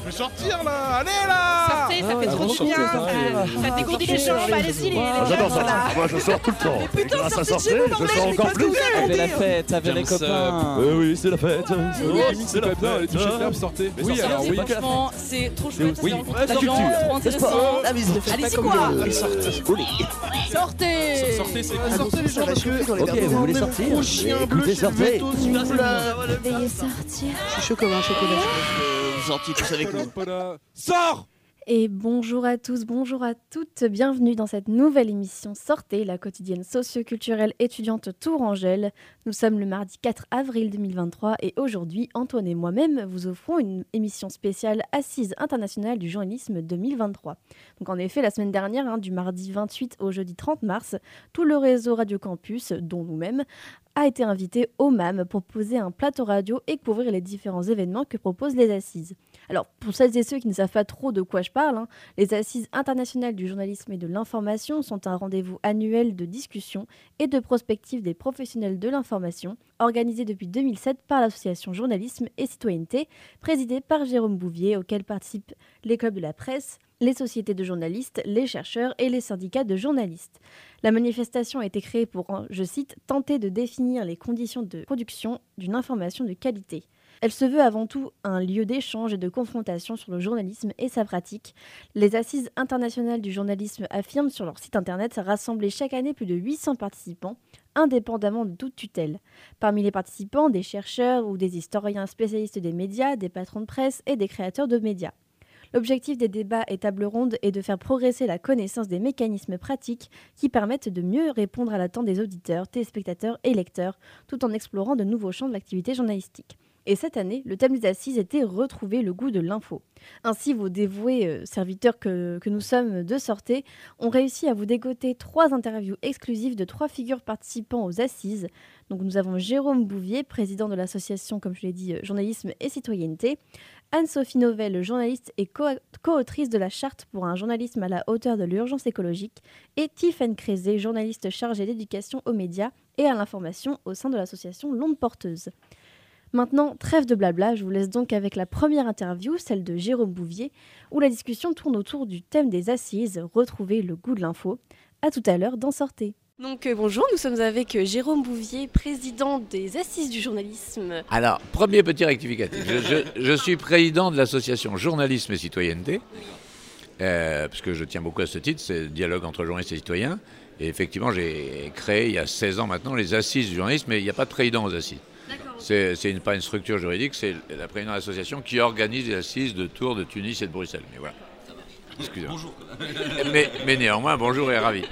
Je vais sortir là Allez là Sortez, ça fait trop du bien. Ça, ça dégourdit les jambes. Allez-y, les, les Ah, J'adore ça. Moi, je sors tout le temps. Mais putain, grâce à sortez de sortir, chez vous, je bordel, sors mais encore plus. tout seul. Avec la fête, avec les copains. Oui, oui, c'est la fête. C'est la touches fermes, sortez. Oui, alors oui. Franchement, c'est trop chouette. Oui. c'est rencontrer La des gens, culture. trop intéressant. Allez-y quoi Sortez Sortez, c'est Ah, sortez les gens parce que Ok, vous voulez sortir gros chien bleu Écoutez, chez sortez. Veto, s'il vous plaît. Veuillez sortir. Je suis chaud comme un chocolat. Tous avec nous. Sors Et bonjour à tous, bonjour à toutes, bienvenue dans cette nouvelle émission Sortez, la quotidienne socioculturelle étudiante Tourangelle. Nous sommes le mardi 4 avril 2023 et aujourd'hui, Antoine et moi-même vous offrons une émission spéciale Assise internationale du journalisme 2023. Donc en effet, la semaine dernière, hein, du mardi 28 au jeudi 30 mars, tout le réseau Radio Campus, dont nous-mêmes, a été invité au MAM pour poser un plateau radio et couvrir les différents événements que proposent les assises. Alors, pour celles et ceux qui ne savent pas trop de quoi je parle, hein, les Assises internationales du journalisme et de l'information sont un rendez-vous annuel de discussion et de prospective des professionnels de l'information, organisé depuis 2007 par l'association Journalisme et Citoyenneté, présidée par Jérôme Bouvier, auquel participent les clubs de la presse, les sociétés de journalistes, les chercheurs et les syndicats de journalistes. La manifestation a été créée pour, je cite, tenter de définir les conditions de production d'une information de qualité. Elle se veut avant tout un lieu d'échange et de confrontation sur le journalisme et sa pratique. Les Assises internationales du journalisme affirment sur leur site internet rassembler chaque année plus de 800 participants, indépendamment de toute tutelle. Parmi les participants, des chercheurs ou des historiens spécialistes des médias, des patrons de presse et des créateurs de médias. L'objectif des débats et tables rondes est de faire progresser la connaissance des mécanismes pratiques qui permettent de mieux répondre à l'attente des auditeurs, téléspectateurs et lecteurs, tout en explorant de nouveaux champs de l'activité journalistique. Et cette année, le thème des assises était Retrouver le goût de l'info. Ainsi, vos dévoués euh, serviteurs que, nous sommes de sortez ont réussi à vous dégoter trois interviews exclusives de trois figures participant aux assises. Donc nous avons Jérôme Bouvier, président de l'association, comme je l'ai dit, euh, Journalisme et Citoyenneté, Anne-Sophie Novelle, journaliste et co- co-autrice de la charte pour un journalisme à la hauteur de l'urgence écologique, et Tiffaine Crézé, journaliste chargée d'éducation aux médias et à l'information au sein de l'association L'Onde Porteuse. Maintenant, trêve de blabla, je vous laisse donc avec la première interview, celle de Jérôme Bouvier, où la discussion tourne autour du thème des assises, retrouver le goût de l'info. À tout à l'heure dans Sortez. Donc euh, bonjour, nous sommes avec euh, Jérôme Bouvier, président des assises du journalisme. Alors, premier petit rectificatif. Je, je- je suis président de l'association Journalisme et Citoyenneté, euh, parce que je tiens beaucoup à ce titre, c'est le dialogue entre journalistes et citoyens. Et effectivement, j'ai créé il y a 16 ans maintenant les assises du journalisme, mais il n'y a pas de président aux assises. C'est une- pas une structure juridique, c'est la présidente de l'association qui organise les assises de Tours, de Tunis et de Bruxelles. Mais voilà. Excusez-moi. Mais, mais néanmoins, bonjour et ravi.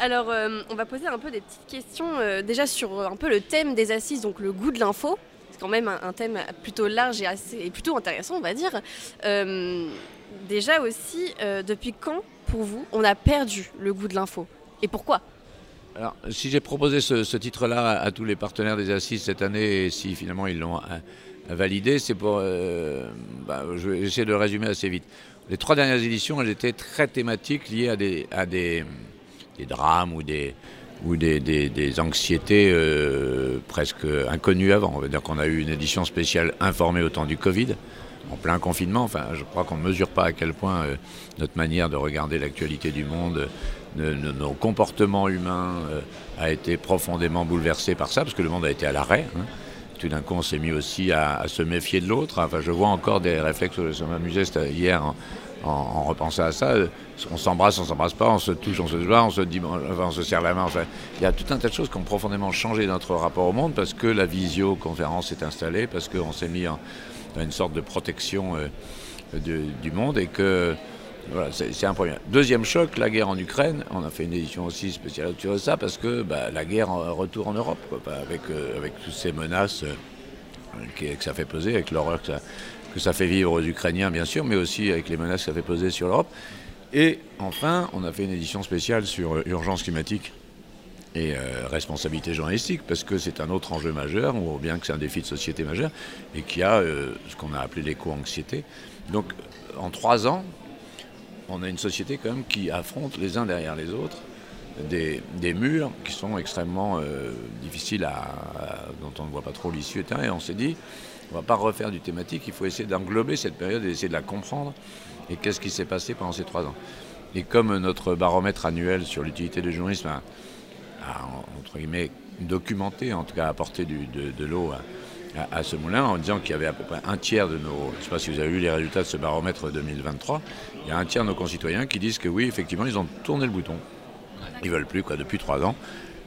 Alors euh, on va poser un peu des petites questions euh, déjà sur euh, un peu le thème des assises, donc le goût de l'info. C'est quand même un, un thème plutôt large et, assez, et plutôt intéressant, on va dire. Euh, déjà aussi, euh, depuis quand, pour vous, on a perdu le goût de l'info? Et pourquoi? Alors, si j'ai proposé ce, titre-là à, tous les partenaires des assises cette année, et si finalement ils l'ont euh, validé, c'est pour. euh, bah, je vais essayer de le résumer assez vite. Les trois dernières éditions, elles étaient très thématiques liées à des, drames ou des anxiétés euh, presque inconnues avant. On va dire qu'on a eu une édition spéciale informée au temps du Covid, en plein confinement. Enfin, je crois qu'on ne mesure pas à quel point euh, notre manière de regarder l'actualité du monde, nos comportements humains euh, a été profondément bouleversé par ça, parce que le monde a été à l'arrêt. hein. Tout d'un coup, on s'est mis aussi à, se méfier de l'autre. Enfin, je vois encore des réflexes, m'amusait c'était hier en, en, en repensant à ça. On s'embrasse, on s'embrasse pas, on se touche, on se touche pas, on se dit, on se serre la main. Enfin, il y a tout un tas de choses qui ont profondément changé notre rapport au monde parce que la visioconférence est installée, parce qu'on s'est mis en- une sorte de protection euh, du monde et que voilà, c'est un premier. Deuxième choc, la guerre en Ukraine. On a fait une édition aussi spéciale autour de ça parce que bah, la guerre en- retour en Europe, quoi, avec, euh, avec toutes ces menaces euh, que ça fait peser, avec l'horreur que ça, que ça fait vivre aux Ukrainiens, bien sûr, mais aussi avec les menaces que ça fait peser sur l'Europe. Et enfin, on a fait une édition spéciale sur euh, urgence climatique et responsabilité journalistique, parce que c'est un autre enjeu majeur, ou bien que c'est un défi de société majeur, et qui a ce qu'on a appelé l'éco-anxiété. Donc, en trois ans, on a une société quand même qui affronte les uns derrière les autres des, murs qui sont extrêmement euh, difficiles à, dont on ne voit pas trop l'issue. Et on s'est dit, On ne va pas refaire du thématique, il faut essayer d'englober cette période et essayer de la comprendre. Et qu'est-ce qui s'est passé pendant ces trois ans? Et comme notre baromètre annuel sur l'utilité du journalisme a, entre guillemets, documenté, en tout cas apporté de, l'eau à, à, ce moulin, en disant qu'il y avait à peu près un tiers de nos... Je ne sais pas si vous avez eu les résultats de ce baromètre 2023. Il y a un tiers de nos concitoyens qui disent que oui, effectivement, ils ont tourné le bouton. Ils ne veulent plus, quoi, depuis trois ans.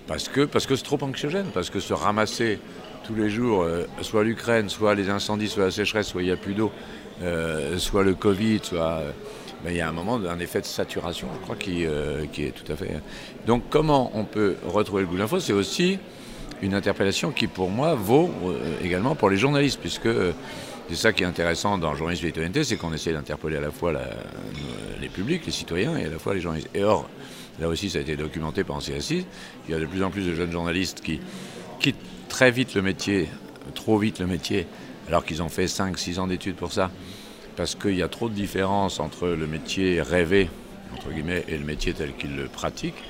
Parce que parce que c'est trop anxiogène, parce que se ramasser tous les jours, euh, soit l'Ukraine, soit les incendies, soit la sécheresse, soit il n'y a plus d'eau, euh, soit le Covid, soit. Euh, ben, il y a un moment d'un effet de saturation, je crois, qui, qui, est tout à fait. Donc, comment on peut retrouver le goût de l'info? C'est aussi une interpellation qui, pour moi, vaut également pour les journalistes, puisque c'est ça qui est intéressant dans le journalisme et citoyenneté, c'est qu'on essaie d'interpeller à la fois la, les publics, les citoyens, et à la fois les journalistes. Et or, là aussi ça a été documenté ces assises, il y a de plus en plus de jeunes journalistes qui quittent très vite le métier, trop vite le métier, alors qu'ils ont fait 5-6 ans d'études pour ça, parce qu'il y a trop de différences entre le métier rêvé, entre guillemets, et le métier tel qu'ils le pratiquent.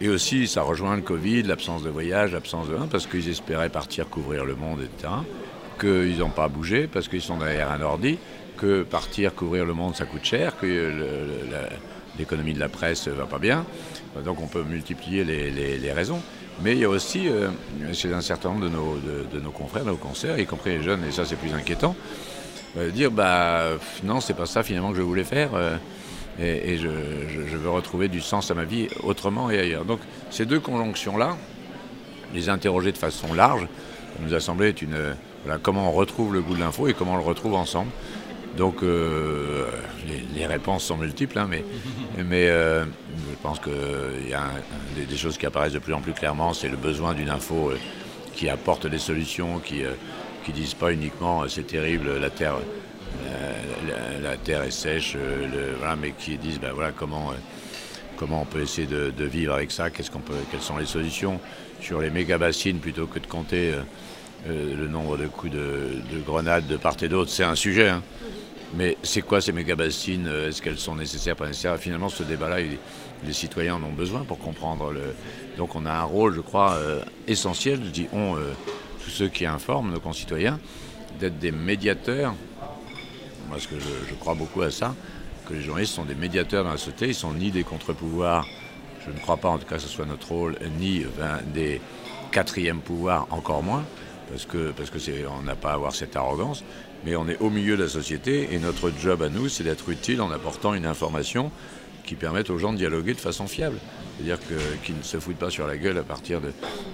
Et aussi, ça rejoint le Covid, l'absence de voyage, l'absence de... parce qu'ils espéraient partir couvrir le monde, etc. Qu'ils n'ont pas bougé, parce qu'ils sont derrière un ordi, que partir couvrir le monde, ça coûte cher, que l'économie de la presse va pas bien. Donc on peut multiplier les, raisons. Mais il y a aussi, euh, chez un certain nombre de nos, de, nos confrères, nos concerts, y compris les jeunes, et ça c'est plus inquiétant, euh, dire bah non, c'est pas ça finalement que je voulais faire. Euh, et, je, veux retrouver du sens à ma vie autrement et ailleurs. Donc ces deux conjonctions-là, les interroger de façon large, nous a semblé être une. Voilà, comment on retrouve le goût de l'info et comment on le retrouve ensemble. Donc euh, les, les, réponses sont multiples, hein, mais, mais euh, je pense qu'il y a un, des, des, choses qui apparaissent de plus en plus clairement, c'est le besoin d'une info euh, qui apporte des solutions, qui qui disent pas uniquement c'est terrible, la terre, la, la, terre est sèche, le, voilà, mais qui disent ben voilà comment comment on peut essayer de, de vivre avec ça, qu'est-ce qu'on peut, quelles sont les solutions sur les méga bassines plutôt que de compter. Euh, le nombre de coups de, de grenades de part et d'autre, c'est un sujet. Hein. Mais c'est quoi ces méga-bassines Est-ce qu'elles sont nécessaires, pas nécessaires? Finalement, ce débat-là, les citoyens en ont besoin pour comprendre. Le... Donc on a un rôle, je crois, euh, essentiel, je on, euh, tous ceux qui informent nos concitoyens, d'être des médiateurs. Parce que je, crois beaucoup à ça, que les journalistes sont des médiateurs dans la société, ils sont ni des contre-pouvoirs, je ne crois pas en tout cas que ce soit notre rôle, ni des quatrièmes pouvoirs, encore moins parce que parce que on n'a pas à avoir cette arrogance, mais on est au milieu de la société et notre job à nous, c'est d'être utile en apportant une information qui permette aux gens de dialoguer de façon fiable. C'est-à-dire qu'ils ne se foutent pas sur la gueule à partir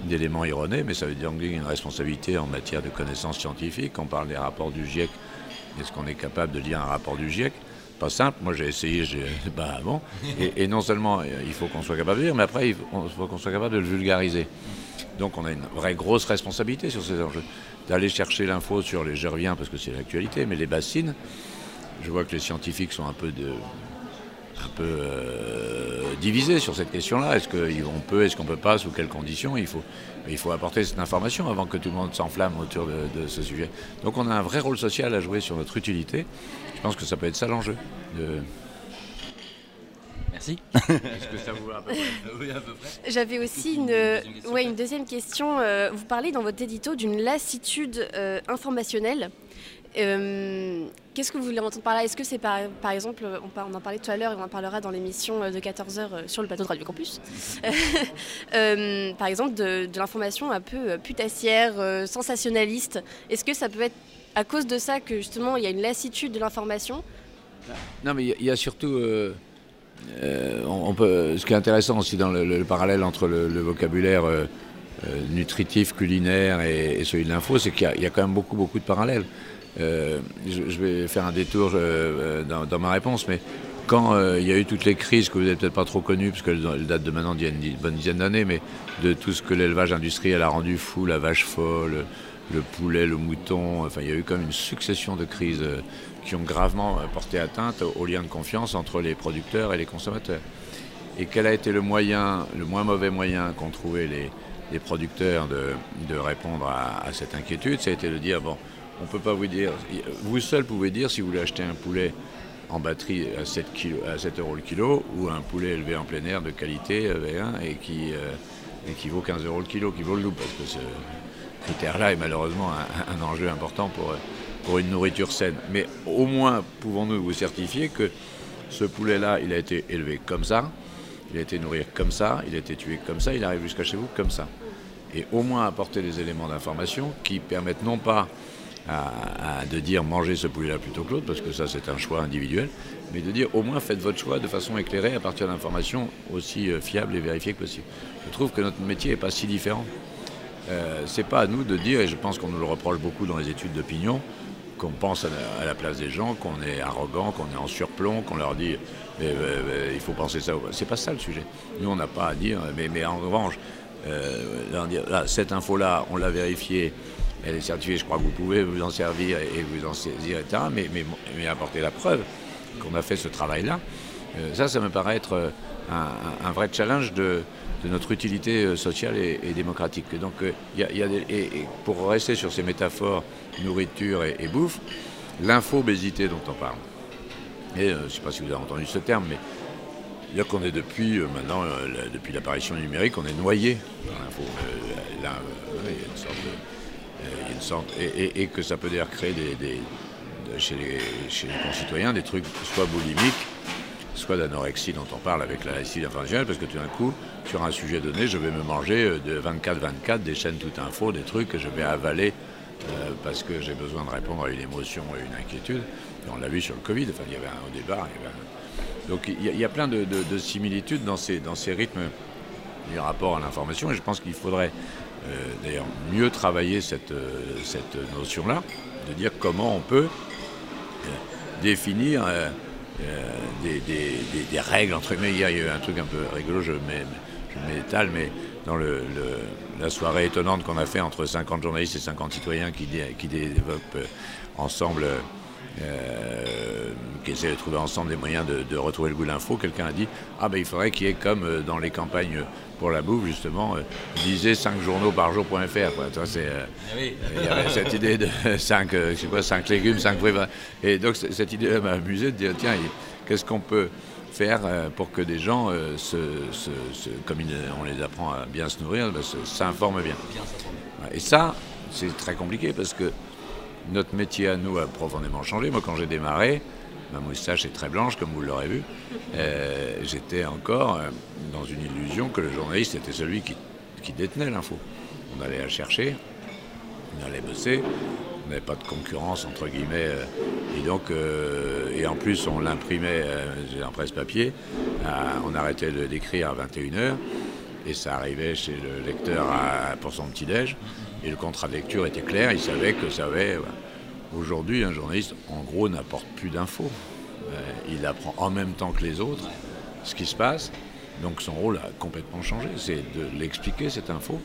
d'éléments erronés, mais ça veut dire qu'il y a une responsabilité en matière de connaissances scientifiques. On parle des rapports du GIEC. Est-ce qu'on est capable de lire un rapport du GIEC Pas simple. Moi, j'ai essayé, j'ai bah, bon. Et, et, non seulement il faut qu'on soit capable de lire, mais après, il faut qu'on soit capable de le vulgariser. Donc on a une vraie grosse responsabilité sur ces enjeux. D'aller chercher l'info sur les, je reviens parce que c'est l'actualité, mais les bassines, je vois que les scientifiques sont un peu, de, euh, divisés sur cette question-là. Est-ce qu'on peut, est-ce qu'on peut pas, sous quelles conditions? Il faut, apporter cette information avant que tout le monde s'enflamme autour de, ce sujet. Donc on a un vrai rôle social à jouer sur notre utilité. Je pense que ça peut être ça l'enjeu Merci. Est-ce que ça vous va à peu près Oui, à peu près? J'avais aussi une, une, ouais, une, deuxième question. Euh, vous parlez dans votre édito d'une lassitude euh, informationnelle. Euh, Qu'est-ce que vous voulez entendre par là? Est-ce que c'est par, par, exemple, on, en parlait tout à l'heure et on en parlera dans l'émission de 14h sur le plateau de Radio Campus, euh, par exemple de, de l'information un peu putassière, euh, sensationnaliste. Est-ce que ça peut être à cause de ça que justement il y a une lassitude de l'information? Non, mais il y, y, a surtout euh, ce qui est intéressant aussi dans le, le parallèle entre le, vocabulaire euh, euh, nutritif, culinaire et, celui de l'info, c'est qu'il y, a quand même beaucoup, beaucoup de parallèles. Je, vais faire un détour dans, dans, ma réponse, mais quand il y a eu toutes les crises que vous n'avez peut-être pas trop connues, parce qu'elles datent de maintenant d'il y a une bonne dizaine d'années, mais de tout ce que l'élevage industriel a rendu fou, la vache folle, le poulet, le mouton, enfin il y a eu comme une succession de crises qui ont gravement porté atteinte au lien de confiance entre les producteurs et les consommateurs. Et quel a été le moyen, le moins mauvais moyen qu'ont trouvé les, producteurs de, répondre à, cette inquiétude? Ça a été de dire, bon, on ne peut pas vous dire, vous seul pouvez dire si vous voulez acheter un poulet en batterie à 7, kilo, à 7 euros le kilo ou un poulet élevé en plein air de qualité V1 et qui, euh, vaut 15 euros le kilo, qui vaut le double parce que critère-là est malheureusement un, enjeu important pour, une nourriture saine. Mais au moins, pouvons-nous vous certifier que ce poulet-là, il a été élevé comme ça, il a été nourri comme ça, il a été tué comme ça, il arrive jusqu'à chez vous comme ça. Et au moins apporter des éléments d'information qui permettent non pas de dire manger ce poulet-là plutôt que l'autre, parce que ça c'est un choix individuel, mais de dire au moins faites votre choix de façon éclairée à partir d'informations aussi euh, fiables et vérifiées que possible. Je trouve que notre métier n'est pas si différent. Euh, c'est pas à nous de dire, et je pense qu'on nous le reproche beaucoup dans les études d'opinion, qu'on pense à la, place des gens, qu'on est arrogant, qu'on est en surplomb, qu'on leur dit il faut penser ça. C'est pas ça le sujet. Nous on n'a pas à dire, mais, en revanche, euh, cette info-là, on l'a vérifiée, elle est certifiée, je crois que vous pouvez vous en servir et vous en saisir, etc. Mais, apporter la preuve qu'on a fait ce travail-là, euh, ça, ça me paraît être un vrai challenge de, de, notre utilité sociale et, démocratique. Et donc, il y a, et, pour rester sur ces métaphores nourriture et, bouffe, l'infobésité dont on parle. Et euh, je ne sais pas si vous avez entendu ce terme, mais dire qu'on est depuis euh, maintenant, euh, depuis l'apparition numérique, on est noyé dans l'info. il y a une sorte de, et, que ça peut d'ailleurs créer des, des, de, chez, les, chez, les, concitoyens des trucs soit boulimiques, soit d'anorexie dont on parle avec la récite internationale, parce que tout d'un coup, sur un sujet donné, je vais me manger de 24-24 des chaînes tout info, des trucs que je vais avaler euh, parce que j'ai besoin de répondre à une émotion et une inquiétude. Et on l'a vu sur le Covid, enfin, il y avait un, au un... Donc il y, a, plein de, de, de, similitudes dans ces, dans ces rythmes du rapport à l'information et je pense qu'il faudrait euh, d'ailleurs mieux travailler cette, euh, cette notion-là, de dire comment on peut euh, définir des, des, règles, entre guillemets. Hier, il y a eu un truc un peu rigolo, je m'étale, mais dans le, la soirée étonnante qu'on a fait entre 50 journalistes et 50 citoyens qui, qui développent ensemble, euh, qui essaient de trouver ensemble des moyens de, de retrouver le goût de l'info, quelqu'un a dit Ah ben il faudrait qu'il y ait comme dans les campagnes pour la bouffe, justement, euh, lisez 5 journaux par jour.fr. Euh, oui. Il y avait cette idée de 5 euh, quoi, cinq légumes, 5 fruits. Et donc cette idée m'a amusé de dire tiens, qu'est-ce qu'on peut faire pour que des gens, euh, se, se, se, comme on les apprend à bien se nourrir, ben, s'informent bien Et ça, c'est très compliqué parce que notre métier à nous a profondément changé. Moi, quand j'ai démarré, ma moustache est très blanche, comme vous l'aurez vu. Euh, J'étais encore euh, dans une illusion que le journaliste était celui qui, détenait l'info. On allait la chercher, on allait bosser, on n'avait pas de concurrence, entre guillemets. Euh, et donc, et en plus, on l'imprimait en presse-papier. on arrêtait d'écrire à 21h. Et ça arrivait chez le lecteur pour son petit-déj. Et le contrat de lecture était clair, il savait que ça avait. Aujourd'hui, un journaliste, en gros, n'apporte plus d'infos. Euh, il apprend en même temps que les autres ce qui se passe. Donc son rôle a complètement changé. C'est de l'expliquer, cette info.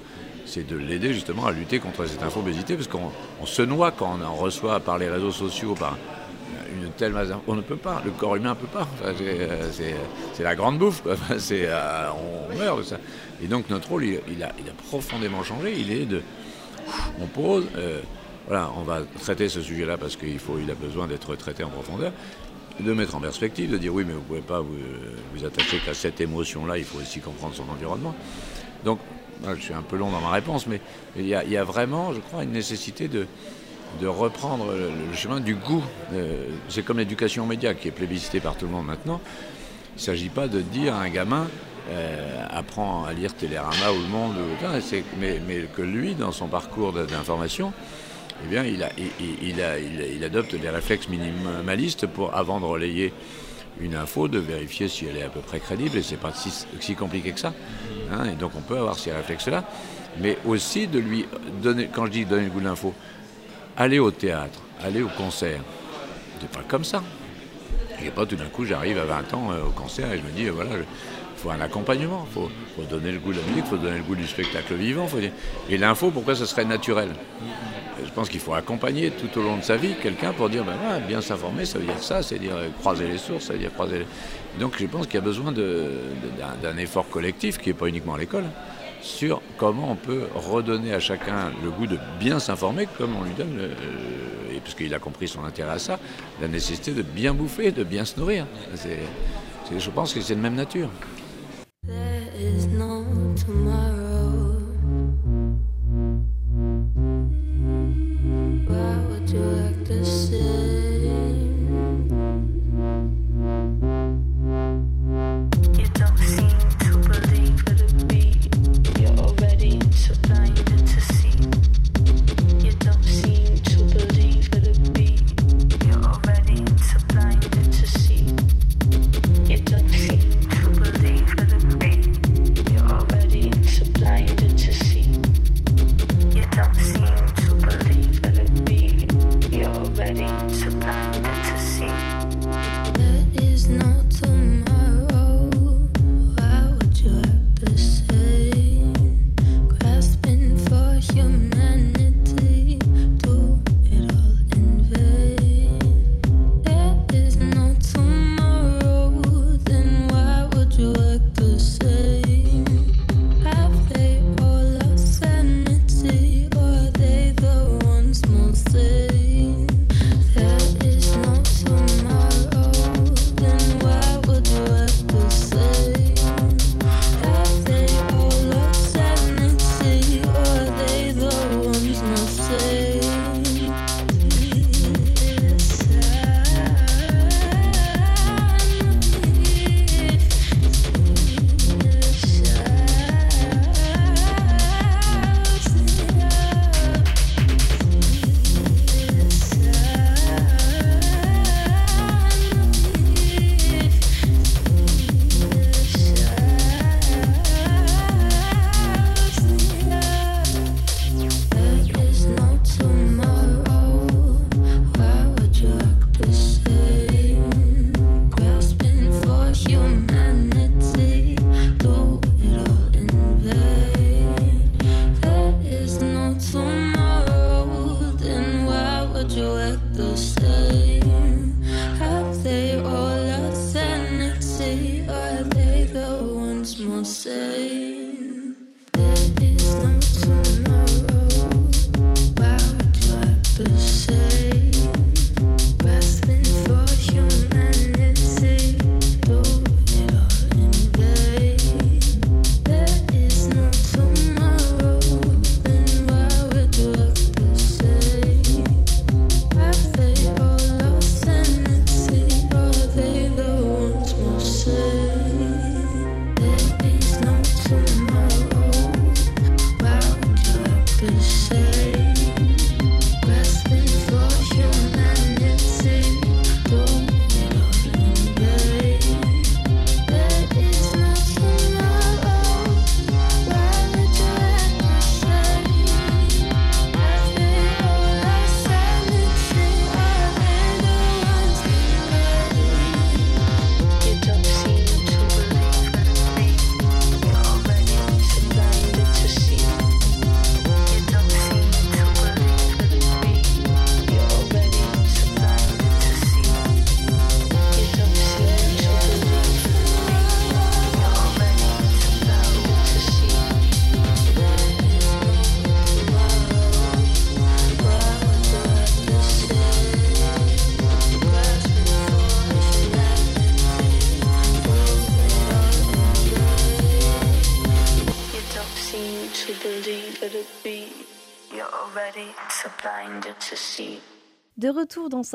C'est de l'aider justement à lutter contre cette infobésité. Parce qu'on se noie quand on en reçoit par les réseaux sociaux, par une telle masse On ne peut pas. Le corps humain ne peut pas. Enfin, c'est la grande bouffe. Euh, on meurt ça. Et donc notre rôle, il, a, il a, profondément changé. Il est de... On pose... Euh, voilà, on va traiter ce sujet-là parce qu'il faut, il a besoin d'être traité en profondeur, de mettre en perspective, de dire oui, mais vous ne pouvez pas vous, vous attacher qu'à cette émotion-là, il faut aussi comprendre son environnement. Donc, je suis un peu long dans ma réponse, mais il y a, vraiment, je crois, une nécessité de, reprendre le, chemin du goût. Euh, c'est comme l'éducation aux médias qui est plébiscitée par tout le monde maintenant. Il ne s'agit pas de dire à un gamin euh, apprend à lire Télérama ou Le Monde, mais, que lui, dans son parcours d'information, eh bien, il, adopte des réflexes minimalistes pour, avant de relayer une info, de vérifier si elle est à peu près crédible, et c'est pas si, compliqué que ça. Hein, et donc on peut avoir ces réflexes-là, mais aussi de lui donner, quand je dis donner le goût de l'info, aller au théâtre, aller au concert. C'est pas comme ça. Et pas tout d'un coup j'arrive à 20 ans euh, au concert et je me dis, voilà, il faut un accompagnement, il faut, faut, donner le goût de la musique, il faut donner le goût du spectacle vivant. Faut. Et l'info, pourquoi ce serait naturel? Je pense qu'il faut accompagner tout au long de sa vie quelqu'un pour dire ben, bien s'informer, ça veut dire ça, c'est dire croiser les sources, ça veut dire croiser les... Donc je pense qu'il y a besoin d'un effort collectif, qui n'est pas uniquement l'école, sur comment on peut redonner à chacun le goût de bien s'informer, comme on lui donne, le, et parce qu'il a compris son intérêt à ça, la nécessité de bien bouffer, de bien se nourrir. Je pense que c'est de même nature. There is no tomorrow.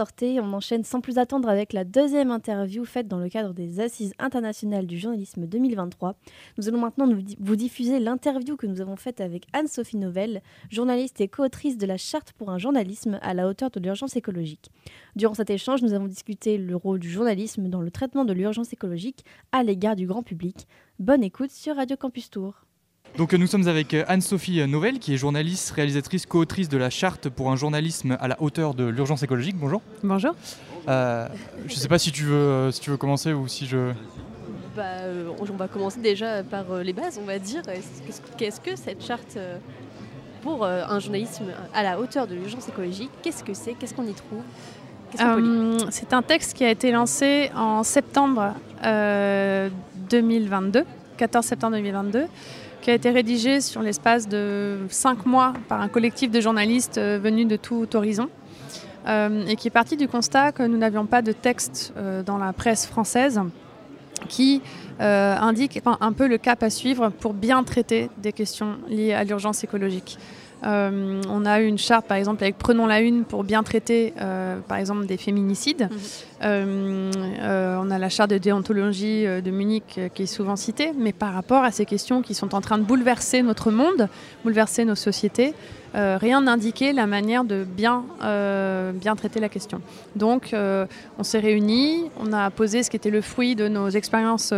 On enchaîne sans plus attendre avec la deuxième interview faite dans le cadre des Assises internationales du journalisme 2023. Nous allons maintenant vous diffuser l'interview que nous avons faite avec Anne-Sophie Novelle, journaliste et co-autrice de la Charte pour un journalisme à la hauteur de l'urgence écologique. Durant cet échange, nous avons discuté le rôle du journalisme dans le traitement de l'urgence écologique à l'égard du grand public. Bonne écoute sur Radio Campus Tour. Donc nous sommes avec euh, Anne-Sophie Novelle, qui est journaliste, réalisatrice, co-autrice de la charte pour un journalisme à la hauteur de l'urgence écologique. Bonjour. Bonjour. Euh, je ne sais pas si tu, veux, euh, si tu veux commencer ou si je... Bah, on va commencer déjà par les bases, on va dire. Qu'est-ce que cette charte pour un journalisme à la hauteur de l'urgence écologique Qu'est-ce que c'est Qu'est-ce qu'on y trouve C'est un texte qui a été lancé en septembre 2022, 14 septembre 2022 qui a été rédigé sur l'espace de cinq mois par un collectif de journalistes euh, venus de tout horizon. Euh, et qui est parti du constat que nous n'avions pas de texte euh, dans la presse française qui indique un peu le cap à suivre pour bien traiter des questions liées à l'urgence écologique. Euh, on a eu une charte, par exemple, avec Prenons la Une pour bien traiter, euh, par exemple, des féminicides. Mhm. Euh, on a la charte de déontologie de Munich qui est souvent citée, mais par rapport à ces questions qui sont en train de bouleverser notre monde, bouleverser nos sociétés, rien n'indiquait la manière de bien, bien traiter la question. Donc, on s'est réunis, on a posé ce qui était le fruit de nos expériences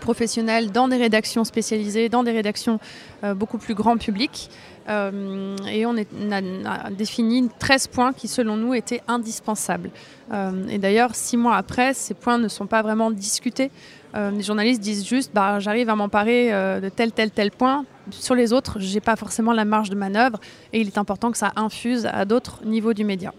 professionnels dans des rédactions spécialisées, dans des rédactions euh, beaucoup plus grand public. Euh, et on, a, défini 13 points qui, selon nous, étaient indispensables. Euh, et d'ailleurs, six mois après, ces points ne sont pas vraiment discutés. Euh, les journalistes disent juste bah, j'arrive à m'emparer de tel, tel, tel point. Sur les autres, j'ai pas forcément la marge de manœuvre et il est important que ça infuse à d'autres niveaux du média.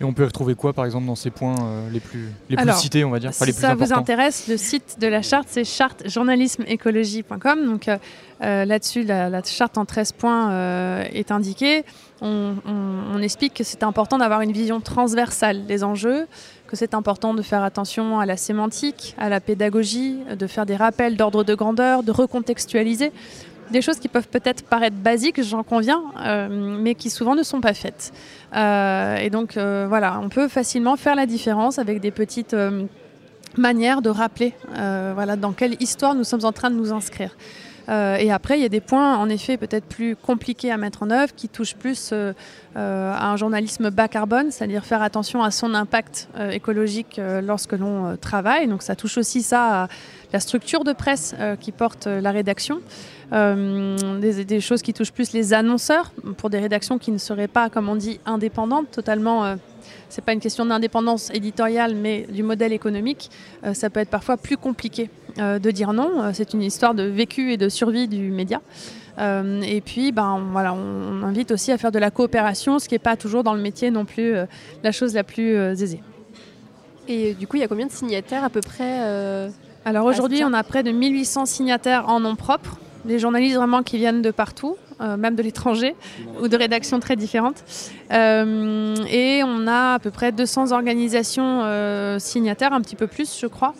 Et on peut retrouver quoi, par exemple, dans ces points euh, les plus, les plus Alors, cités, on va dire enfin, Si les plus ça vous intéresse, le site de la charte, c'est chartejournalismeécologie.com. Donc euh, euh, là-dessus, la, la charte en 13 points euh, est indiquée. On, on- on explique que c'est important d'avoir une vision transversale des enjeux, que c'est important de faire attention à la sémantique, à la pédagogie, de faire des rappels d'ordre de grandeur, de recontextualiser. Des choses qui peuvent peut-être paraître basiques, j'en conviens, euh, mais qui souvent ne sont pas faites. Euh, et donc euh, voilà, on peut facilement faire la différence avec des petites manières de rappeler voilà, dans quelle histoire nous sommes en train de nous inscrire. Et après, il y a des points, en effet, peut-être plus compliqués à mettre en œuvre, qui touchent plus à un journalisme bas carbone, c'est-à-dire faire attention à son impact écologique lorsque l'on travaille. Donc ça touche aussi ça à la structure de presse qui porte la rédaction. Euh, des, des choses qui touchent plus les annonceurs, pour des rédactions qui ne seraient pas, comme on dit, indépendantes, totalement... euh, c'est pas une question d'indépendance éditoriale, mais du modèle économique. Euh, ça peut être parfois plus compliqué euh, de dire non. C'est une histoire de vécu et de survie du média. Euh, et puis, ben, voilà, on, invite aussi à faire de la coopération, ce qui n'est pas toujours dans le métier non plus la chose la plus aisée. Et du coup, il y a combien de signataires à peu près Alors aujourd'hui, on a près de 1800 signataires en nom propre, des journalistes vraiment qui viennent de partout, euh, même de l'étranger ou de rédactions très différentes. Euh, et on a à peu près 200 organisations euh, signataires, un petit peu plus, je crois.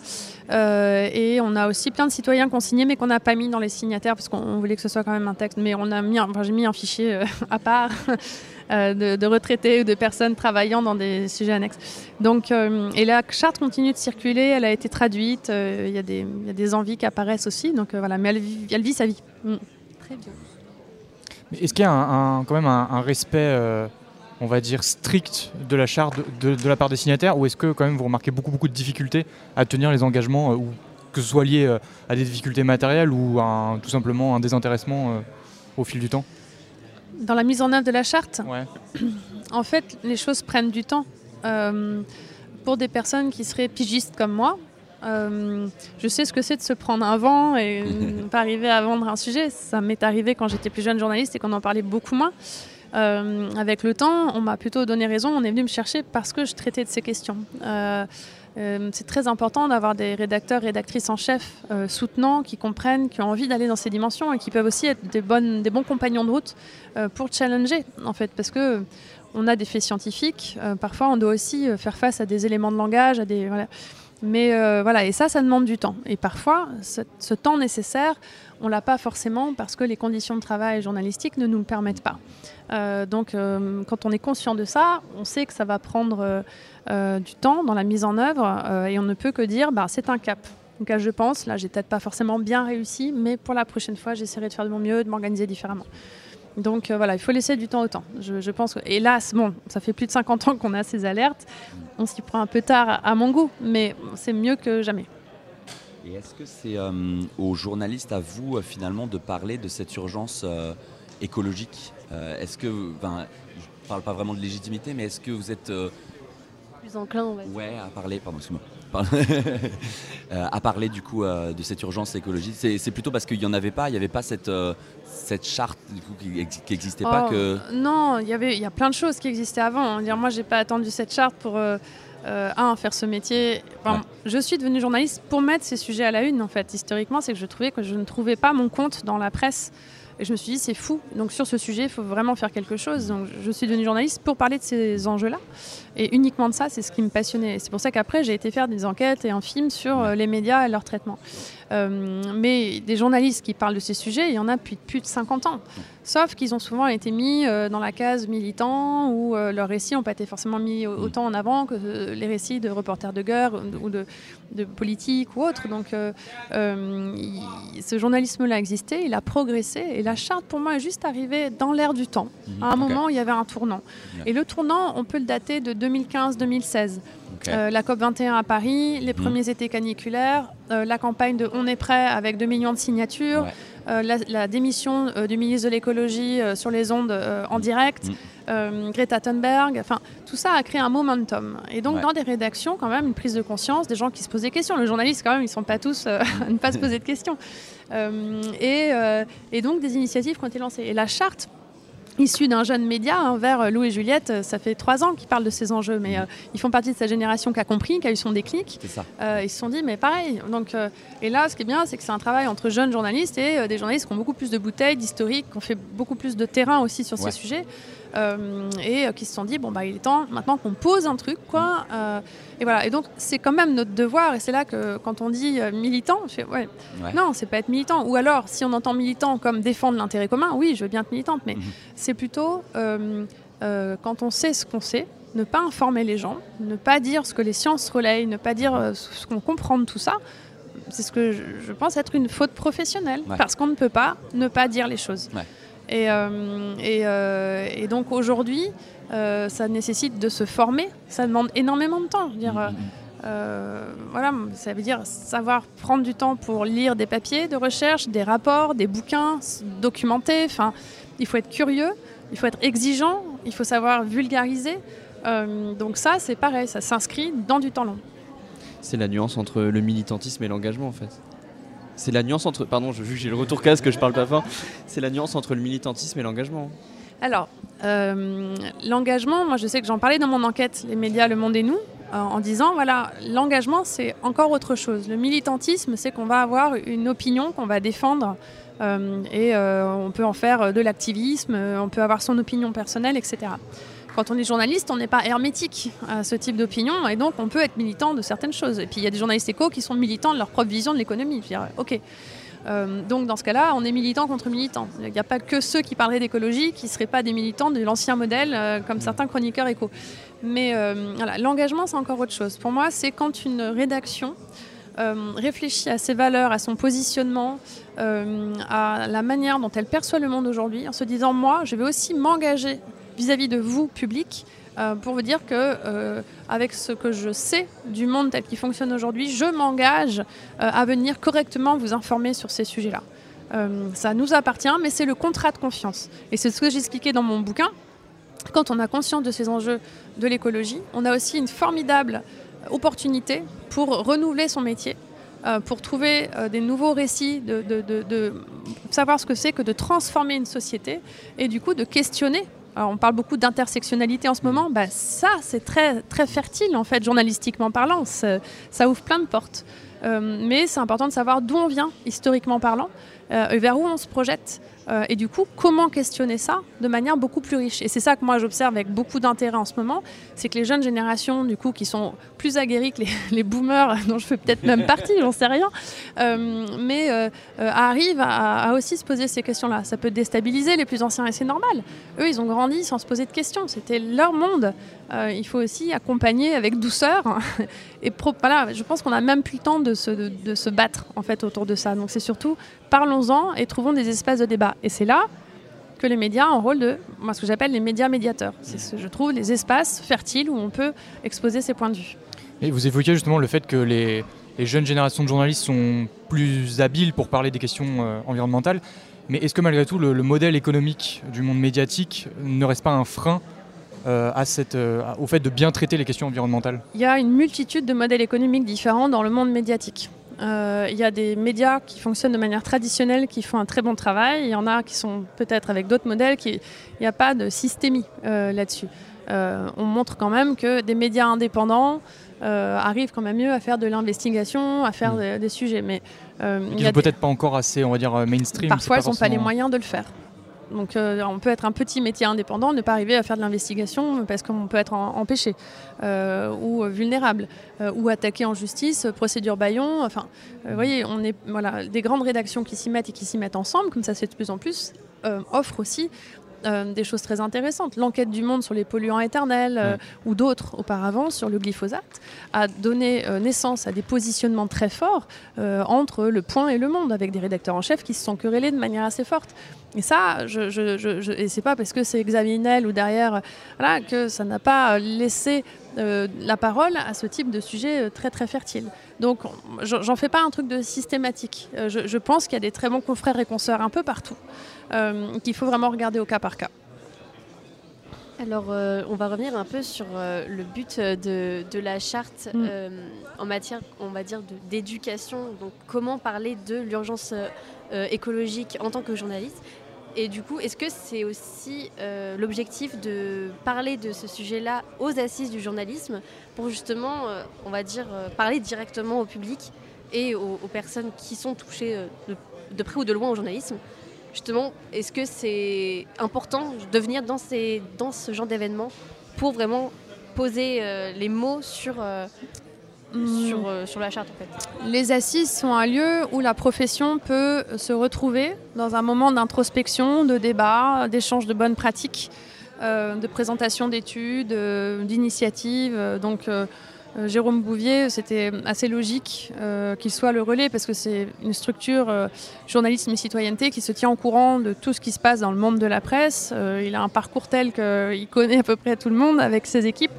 Et on a aussi plein de citoyens qui ont signé, mais qu'on n'a pas mis dans les signataires parce qu'on voulait que ce soit quand même un texte. Mais on a mis, enfin, j'ai mis un fichier à part de, de retraités ou de personnes travaillant dans des sujets annexes. Donc, euh, et la charte continue de circuler, elle a été traduite, euh, il y, a des- il y a des envies qui apparaissent aussi, donc euh, voilà, mais elle, vit- elle vit sa vie. Mm. Très bien. Est-ce qu'il y a un, un- quand même un, un respect, euh, on va dire, strict de la charte de, de la part des signataires ou est-ce que quand même vous remarquez beaucoup, beaucoup de difficultés à tenir les engagements, euh, ou que ce soit lié euh, à des difficultés matérielles ou à un- tout simplement un désintéressement euh, au fil du temps? Dans la mise en œuvre de la charte, Ouais. en fait, les choses prennent du temps. Euh, pour des personnes qui seraient pigistes comme moi, euh, je sais ce que c'est de se prendre un vent et ne pas arriver à vendre un sujet. Ça m'est arrivé quand j'étais plus jeune journaliste et qu'on en parlait beaucoup moins. Euh, avec le temps, on m'a plutôt donné raison. On est venu me chercher parce que je traitais de ces questions. Euh, c'est très important d'avoir des rédacteurs, rédactrices en chef euh, soutenants, qui comprennent, qui ont envie d'aller dans ces dimensions et qui peuvent aussi être des, bons compagnons de route euh, pour challenger, en fait, parce que on a des faits scientifiques. euh, parfois, on doit aussi faire face à des éléments de langage, à des voilà. Mais voilà, et ça, ça demande du temps. Et parfois, ce, ce temps nécessaire, on l'a pas forcément parce que les conditions de travail journalistiques ne nous le permettent pas. Donc, quand on est conscient de ça, on sait que ça va prendre euh, du temps dans la mise en œuvre euh, et on ne peut que dire, bah, c'est un cap. Donc, là, je pense, là, j'ai peut-être pas forcément bien réussi, mais pour la prochaine fois, j'essaierai de faire de mon mieux, de m'organiser différemment. Donc euh, voilà, il faut laisser du temps au temps. Je, je pense que, hélas, bon, ça fait plus de 50 ans qu'on a ces alertes. On s'y prend un peu tard à, mon goût, mais c'est mieux que jamais. Et est-ce que c'est aux journalistes, à vous, finalement, de parler de cette urgence écologique? Est-ce que, ben, je parle pas vraiment de légitimité, mais est-ce que vous êtes plus enclin, on va dire ouais, à parler, pardon, excuse-moi. Euh, à parler du coup euh, de cette urgence écologique C'est plutôt parce qu'il n'y en avait pas, il n'y avait pas cette, euh, cette charte du coup, qui n'existait pas Oh, que... Non, il y avait, il y a plein de choses qui existaient avant. Dire, moi, j'ai pas attendu cette charte pour euh, un faire ce métier. Enfin, Ouais. Je suis devenue journaliste pour mettre ces sujets à la une. En fait, historiquement, c'est que je trouvais que je ne trouvais pas mon compte dans la presse. Et je me suis dit, c'est fou. Donc sur ce sujet, il faut vraiment faire quelque chose. Donc je suis devenue journaliste pour parler de ces enjeux-là. Et uniquement de ça, c'est ce qui me passionnait. C'est pour ça qu'après, j'ai été faire des enquêtes et un film sur euh, les médias et leur traitement. Euh, mais des journalistes qui parlent de ces sujets, il y en a depuis plus de 50 ans. Sauf qu'ils ont souvent été mis euh, dans la case militant ou euh, leurs récits n'ont pas été forcément mis au- autant en avant que euh, les récits de reporters de guerre ou- de, de politique ou autres. Donc euh, euh, il- ce journalisme-là existait, il a progressé et la charte pour moi est juste arrivée dans l'air du temps. Mhm, À un moment, il y avait un tournant. Et le tournant, on peut le dater de 2015-2016. Ok. Euh, la COP 21 à Paris, les Mhm. premiers étés caniculaires, la campagne de On est prêt avec 2 millions de signatures, Ouais. Euh, la, la démission euh, du ministre de l'écologie euh, sur les ondes en direct, Mm. Greta Thunberg, enfin tout ça a créé un momentum. Et donc Ouais. dans des rédactions, quand même, une prise de conscience, des gens qui se posent des questions. Les journalistes, quand même, ils sont pas tous à ne pas se poser de questions. Et, et donc des initiatives qui ont été lancées. Et la charte issue d'un jeune média hein, vers euh, Lou et Juliette, euh, ça fait trois ans qu'ils parlent de ces enjeux, mais euh, ils font partie de cette génération qui a compris, qui a eu son déclic. Ça. Euh, ils se sont dit, mais pareil. Donc, euh, et là, ce qui est bien, c'est que c'est un travail entre jeunes journalistes et des journalistes qui ont beaucoup plus de bouteilles, d'historique, qui ont fait beaucoup plus de terrain aussi sur Ouais. ces sujets, et qui se sont dit, bon, bah, il est temps maintenant qu'on pose un truc, quoi. Et voilà. Et donc, c'est quand même notre devoir, et c'est là que quand on dit euh, militant, je fais, ouais, Ouais. non, c'est pas être militant. Ou alors, si on entend militant comme défendre l'intérêt commun, oui, je veux bien être militante, mais Mhm. c'est plutôt euh, euh, quand on sait ce qu'on sait, ne pas informer les gens, ne pas dire ce que les sciences relayent, ne pas dire euh, ce qu'on comprend de tout ça. C'est ce que je, je pense être une faute professionnelle, Ouais. parce qu'on ne peut pas ne pas dire les choses. Ouais. Et, euh, et, euh, et donc aujourd'hui, euh, ça nécessite de se former, ça demande énormément de temps. Je veux dire, euh, euh, voilà, ça veut dire savoir prendre du temps pour lire des papiers de recherche, des rapports, des bouquins, documenter. Enfin, il faut être curieux, il faut être exigeant, il faut savoir vulgariser. Euh, donc ça, c'est pareil, ça s'inscrit dans du temps long. C'est la nuance entre le militantisme et l'engagement en fait. C'est la nuance entre. Pardon, je- que j'ai le retour casque, que je parle pas fort. C'est la nuance entre le militantisme et l'engagement. Alors, euh, l'engagement, moi je sais que j'en parlais dans mon enquête, les médias, le monde et nous, euh, en disant, voilà, l'engagement c'est encore autre chose. Le militantisme, c'est qu'on va avoir une opinion qu'on va défendre euh, et on peut en faire de l'activisme, on peut avoir son opinion personnelle, etc. Quand on est journaliste, on n'est pas hermétique à ce type d'opinion et donc on peut être militant de certaines choses. Et puis il y a des journalistes éco qui sont militants de leur propre vision de l'économie. Ok. Euh, donc dans ce cas-là, on est militant contre militant. Il n'y a pas que ceux qui parleraient d'écologie qui ne seraient pas des militants de l'ancien modèle, euh, comme certains chroniqueurs éco. Mais euh, voilà, l'engagement, c'est encore autre chose. Pour moi, c'est quand une rédaction réfléchit à ses valeurs, à son positionnement, à la manière dont elle perçoit le monde aujourd'hui, en se disant, moi, je vais aussi m'engager vis-à-vis de vous, public, euh, pour vous dire que euh, avec ce que je sais du monde tel qu'il fonctionne aujourd'hui, je m'engage euh, à venir correctement vous informer sur ces sujets-là. Ça nous appartient, mais c'est le contrat de confiance. Et c'est ce que j'ai expliqué dans mon bouquin. Quand on a conscience de ces enjeux de l'écologie, on a aussi une formidable opportunité pour renouveler son métier, pour trouver des nouveaux récits, de- de savoir ce que c'est que de transformer une société et du coup de questionner. Alors, on parle beaucoup d'intersectionnalité en ce moment, bah, ça c'est très, très fertile en fait, journalistiquement parlant, ça, ça ouvre plein de portes. Euh, mais c'est important de savoir d'où on vient, historiquement parlant, euh, et vers où on se projette. Euh, et du coup, comment questionner ça de manière beaucoup plus riche? Et c'est ça que moi j'observe avec beaucoup d'intérêt en ce moment, c'est que les jeunes générations, du coup, qui sont plus aguerries que les, les boomers, dont je fais peut-être même partie, j'en sais rien, euh, mais euh, arrivent à, aussi se poser ces questions-là. Ça peut déstabiliser les plus anciens et c'est normal. Eux, ils ont grandi sans se poser de questions. C'était leur monde. Il faut aussi accompagner avec douceur. et voilà, je pense qu'on n'a même plus le temps de se, de se battre en fait autour de ça. Donc c'est surtout parlons-en et trouvons des espaces de débat. Et c'est là que les médias ont un rôle de, moi ce que j'appelle les médias médiateurs. C'est ce que je trouve les espaces fertiles où on peut exposer ses points de vue. Et vous évoquiez justement le fait que les, les jeunes générations de journalistes sont plus habiles pour parler des questions euh, environnementales. Mais est-ce que malgré tout le, le modèle économique du monde médiatique ne reste pas un frein euh, à cette, euh, au fait de bien traiter les questions environnementales? Il y a une multitude de modèles économiques différents dans le monde médiatique. Euh, il y a des médias qui fonctionnent de manière traditionnelle, qui font un très bon travail. Il y en a qui sont peut-être avec d'autres modèles. Qui... Il n'y a pas de systémie euh, là-dessus. Euh, on montre quand même que des médias indépendants arrivent quand même mieux à faire de l'investigation, à faire des, des sujets. Mais il Qui y a sont peut-être pas encore assez, on va dire, mainstream. Parfois, ils n'ont pas les moyens de le faire. Donc, euh, on peut être un petit métier indépendant, ne pas arriver à faire de l'investigation parce qu'on peut être empêché euh, ou vulnérable euh, ou attaqué en justice, procédure Bayon. Enfin, vous voyez, on est voilà des grandes rédactions qui s'y mettent et qui s'y mettent ensemble, comme ça fait de plus en plus, offrent aussi. Euh, des choses très intéressantes. L'enquête du monde sur les polluants éternels euh, ou d'autres auparavant sur le glyphosate a donné euh, naissance à des positionnements très forts entre le point et le monde, avec des rédacteurs en chef qui se sont querellés de manière assez forte. Et ça, je, je, je, je- et c'est pas parce que c'est Xavier ou derrière, voilà, que ça n'a pas laissé euh, la parole à ce type de sujet euh, très très fertile. Donc j'en fais pas un truc de systématique. Euh, je, je pense qu'il y a des très bons confrères et consoeurs un peu partout, qu'il faut vraiment regarder au cas par cas. Alors, euh, on va revenir un peu sur euh, le but de, de la charte Mm. euh, en matière, on va dire, d'éducation. Donc, comment parler de l'urgence écologique en tant que journaliste Et du coup, est-ce que c'est aussi euh, l'objectif de parler de ce sujet-là aux assises du journalisme pour justement, euh, on va dire, euh, parler directement au public et aux, personnes qui sont touchées de, près ou de loin au journalisme? Justement, est-ce que c'est important de venir dans, ces, dans ce genre d'événement pour vraiment poser les mots sur, sur, euh, sur la charte en fait Les assises sont un lieu où la profession peut se retrouver dans un moment d'introspection, de débat, d'échange de bonnes pratiques, euh, de présentation d'études, euh, d'initiatives. Donc euh, Jérôme Bouvier, c'était assez logique qu'il soit le relais parce que c'est une structure journalisme et citoyenneté qui se tient au courant de tout ce qui se passe dans le monde de la presse. Il a un parcours tel qu'il connaît à peu près tout le monde avec ses équipes.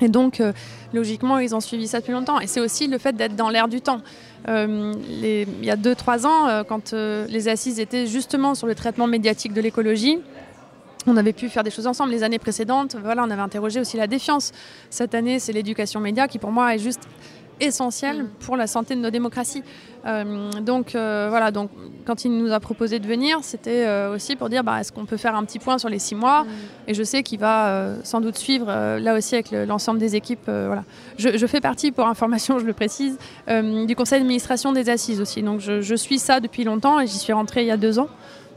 Et donc, euh, logiquement, ils ont suivi ça depuis longtemps. Et c'est aussi le fait d'être dans l'air du temps. Euh, les- il y a 2-3 ans, euh, quand les assises étaient justement sur le traitement médiatique de l'écologie, on avait pu faire des choses ensemble. Les années précédentes, voilà, on avait interrogé aussi la défiance. Cette année, c'est l'éducation média qui, pour moi, est juste essentielle pour la santé de nos démocraties. Euh, donc euh, voilà, donc quand il nous a proposé de venir, c'était euh, aussi pour dire bah, est-ce qu'on peut faire un petit point sur les six mois Et je sais qu'il va sans doute suivre là aussi avec le- l'ensemble des équipes. voilà. je, je fais partie, pour information, je le précise, du conseil d'administration des assises aussi. Donc je, je suis ça depuis longtemps et j'y suis rentrée il y a deux ans.